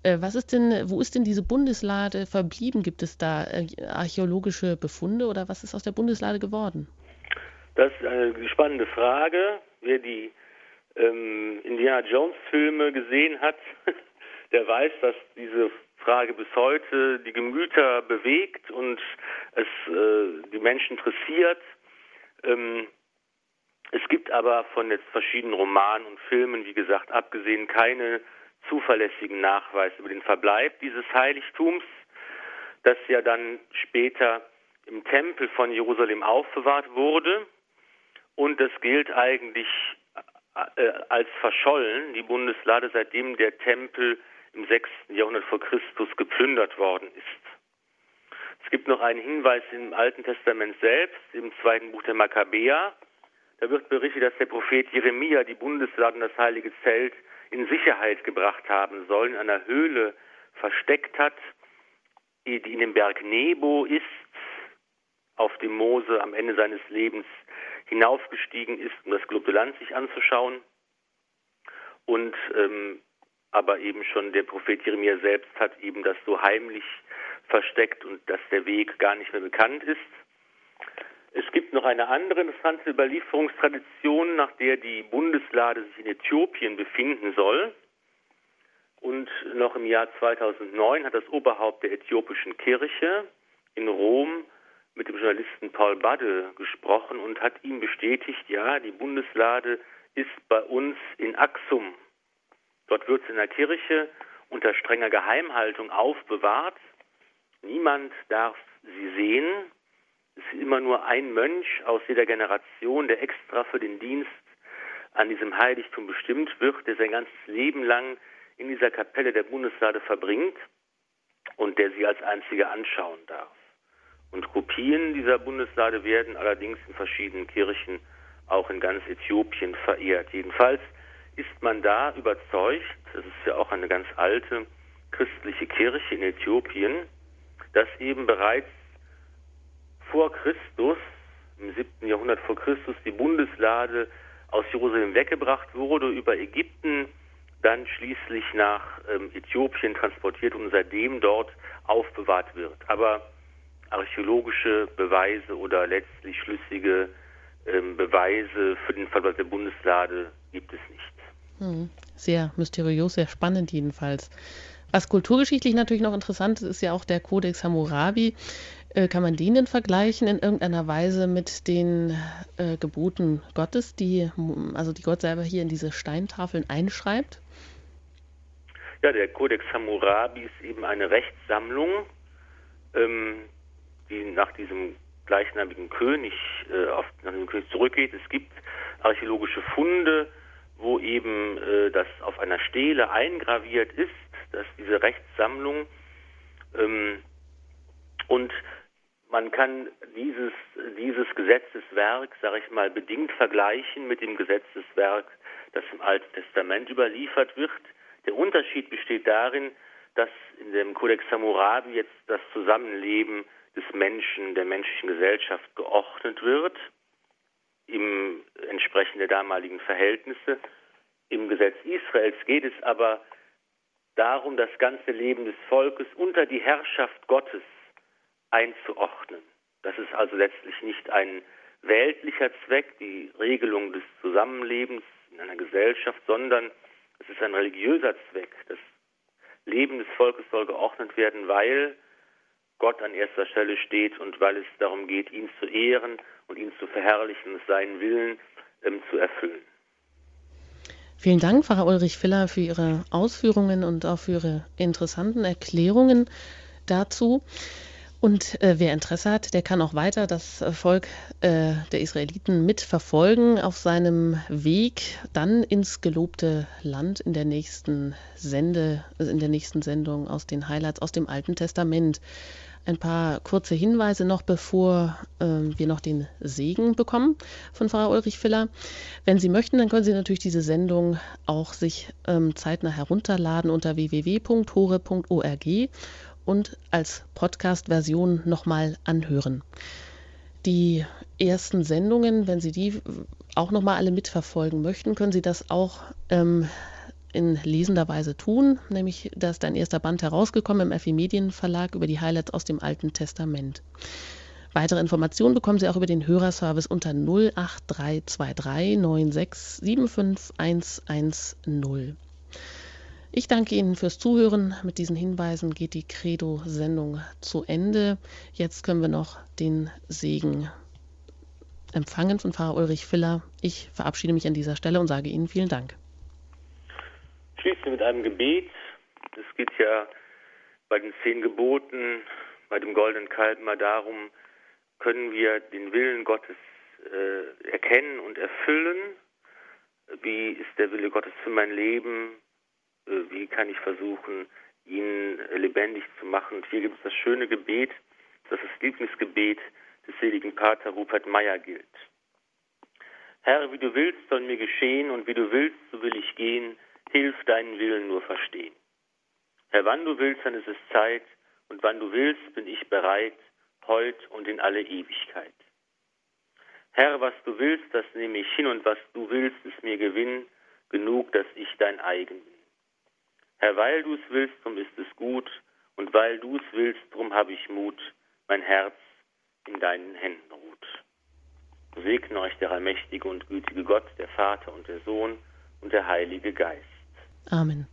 Äh, was ist denn, wo ist denn diese Bundeslade verblieben? Gibt es da äh, archäologische Befunde oder was ist aus der Bundeslade geworden? Das ist eine spannende Frage. Wer die ähm, Indiana Jones Filme gesehen hat, der weiß, dass diese Frage bis heute die Gemüter bewegt und es äh, die Menschen interessiert. Ähm, es gibt aber von jetzt verschiedenen Romanen und Filmen, wie gesagt, abgesehen keine zuverlässigen Nachweise über den Verbleib dieses Heiligtums, das ja dann später im Tempel von Jerusalem aufbewahrt wurde. Und das gilt eigentlich äh, als verschollen, die Bundeslade, seitdem der Tempel im 6. Jahrhundert vor Christus geplündert worden ist. Es gibt noch einen Hinweis im Alten Testament selbst, im zweiten Buch der Makkabäer. Da wird berichtet, dass der Prophet Jeremia die Bundeslade und das heilige Zelt in Sicherheit gebracht haben soll, in einer Höhle versteckt hat, die in dem Berg Nebo ist, auf dem Mose am Ende seines Lebens hinaufgestiegen ist, um das gelobte Land sich anzuschauen. Und ähm, aber eben schon der Prophet Jeremia selbst hat eben das so heimlich versteckt und dass der Weg gar nicht mehr bekannt ist. Es gibt noch eine andere interessante Überlieferungstradition, nach der die Bundeslade sich in Äthiopien befinden soll. Und noch im Jahr 2009 hat das Oberhaupt der äthiopischen Kirche in Rom mit dem Journalisten Paul Badde gesprochen und hat ihm bestätigt, ja, die Bundeslade ist bei uns in Axum. Dort wird sie in der Kirche unter strenger Geheimhaltung aufbewahrt. Niemand darf sie sehen. Es ist immer nur ein Mönch aus jeder Generation, der extra für den Dienst an diesem Heiligtum bestimmt wird, der sein ganzes Leben lang in dieser Kapelle der Bundeslade verbringt und der sie als einziger anschauen darf. Und Kopien dieser Bundeslade werden allerdings in verschiedenen Kirchen auch in ganz Äthiopien verehrt. Jedenfalls ist man da überzeugt, das ist ja auch eine ganz alte christliche Kirche in Äthiopien, dass eben bereits vor Christus, im 7. Jahrhundert vor Christus, die Bundeslade aus Jerusalem weggebracht wurde, über Ägypten, dann schließlich nach ähm, Äthiopien transportiert und seitdem dort aufbewahrt wird. Aber archäologische Beweise oder letztlich schlüssige ähm, Beweise für den Verbleib der Bundeslade gibt es nicht. Hm. Sehr mysteriös, sehr spannend jedenfalls. Was kulturgeschichtlich natürlich noch interessant ist, ist ja auch der Codex Hammurabi. Äh, kann man den denn vergleichen in irgendeiner Weise mit den äh, Geboten Gottes, die, also die Gott selber hier in diese Steintafeln einschreibt? Ja, der Codex Hammurabi ist eben eine Rechtssammlung, ähm, die nach diesem gleichnamigen König, äh, auf, nach dem König zurückgeht. Es gibt archäologische Funde, wo eben äh, das auf einer Stele eingraviert ist, dass diese Rechtssammlung ähm, und man kann dieses, dieses Gesetzeswerk, sage ich mal, bedingt vergleichen mit dem Gesetzeswerk, das im Alten Testament überliefert wird. Der Unterschied besteht darin, dass in dem Codex Hammurabi jetzt das Zusammenleben des Menschen, der menschlichen Gesellschaft geordnet wird, im entsprechend der damaligen Verhältnisse. Im Gesetz Israels geht es aber darum, das ganze Leben des Volkes unter die Herrschaft Gottes einzuordnen. Das ist also letztlich nicht ein weltlicher Zweck, die Regelung des Zusammenlebens in einer Gesellschaft, sondern es ist ein religiöser Zweck. Das Leben des Volkes soll geordnet werden, weil Gott an erster Stelle steht und weil es darum geht, ihn zu ehren und ihn zu verherrlichen seinen Willen ähm, zu erfüllen. Vielen Dank, Pfarrer Ulrich Filler, für Ihre Ausführungen und auch für Ihre interessanten Erklärungen dazu. Und äh, wer Interesse hat, der kann auch weiter das Volk äh, der Israeliten mitverfolgen auf seinem Weg dann ins gelobte Land in der nächsten Sende, also in der nächsten Sendung aus den Highlights aus dem Alten Testament. Ein paar kurze Hinweise noch, bevor äh, wir noch den Segen bekommen von Pfarrer Ulrich Filler. Wenn Sie möchten, dann können Sie natürlich diese Sendung auch sich ähm, zeitnah herunterladen unter www.hore.org und als Podcast-Version nochmal anhören. Die ersten Sendungen, wenn Sie die auch nochmal alle mitverfolgen möchten, können Sie das auch ähm, in lesender Weise tun. Nämlich, da ist ein erster Band herausgekommen im FI Medien Verlag über die Highlights aus dem Alten Testament. Weitere Informationen bekommen Sie auch über den Hörerservice unter 08323 96 75 110. Ich danke Ihnen fürs Zuhören. Mit diesen Hinweisen geht die Credo-Sendung zu Ende. Jetzt können wir noch den Segen empfangen von Pfarrer Ulrich Filler. Ich verabschiede mich an dieser Stelle und sage Ihnen vielen Dank. Schließen mit einem Gebet. Es geht ja bei den zehn Geboten, bei dem goldenen Kalb mal darum, können wir den Willen Gottes äh, erkennen und erfüllen? Wie ist der Wille Gottes für mein Leben? Äh, wie kann ich versuchen, ihn lebendig zu machen. Und hier gibt es das schöne Gebet, das das Lieblingsgebet des seligen Pater Rupert Meyer gilt. Herr, wie du willst, soll mir geschehen, und wie du willst, so will ich gehen, hilf deinen Willen nur verstehen. Herr, wann du willst, dann ist es Zeit, und wann du willst, bin ich bereit, heut und in alle Ewigkeit. Herr, was du willst, das nehme ich hin, und was du willst, ist mir Gewinn, genug, dass ich dein eigen bin. Herr, weil du es willst, drum ist es gut, und weil du es willst, drum habe ich Mut, mein Herz in deinen Händen ruht. Segne euch der allmächtige und gütige Gott, der Vater und der Sohn und der Heilige Geist. Amen.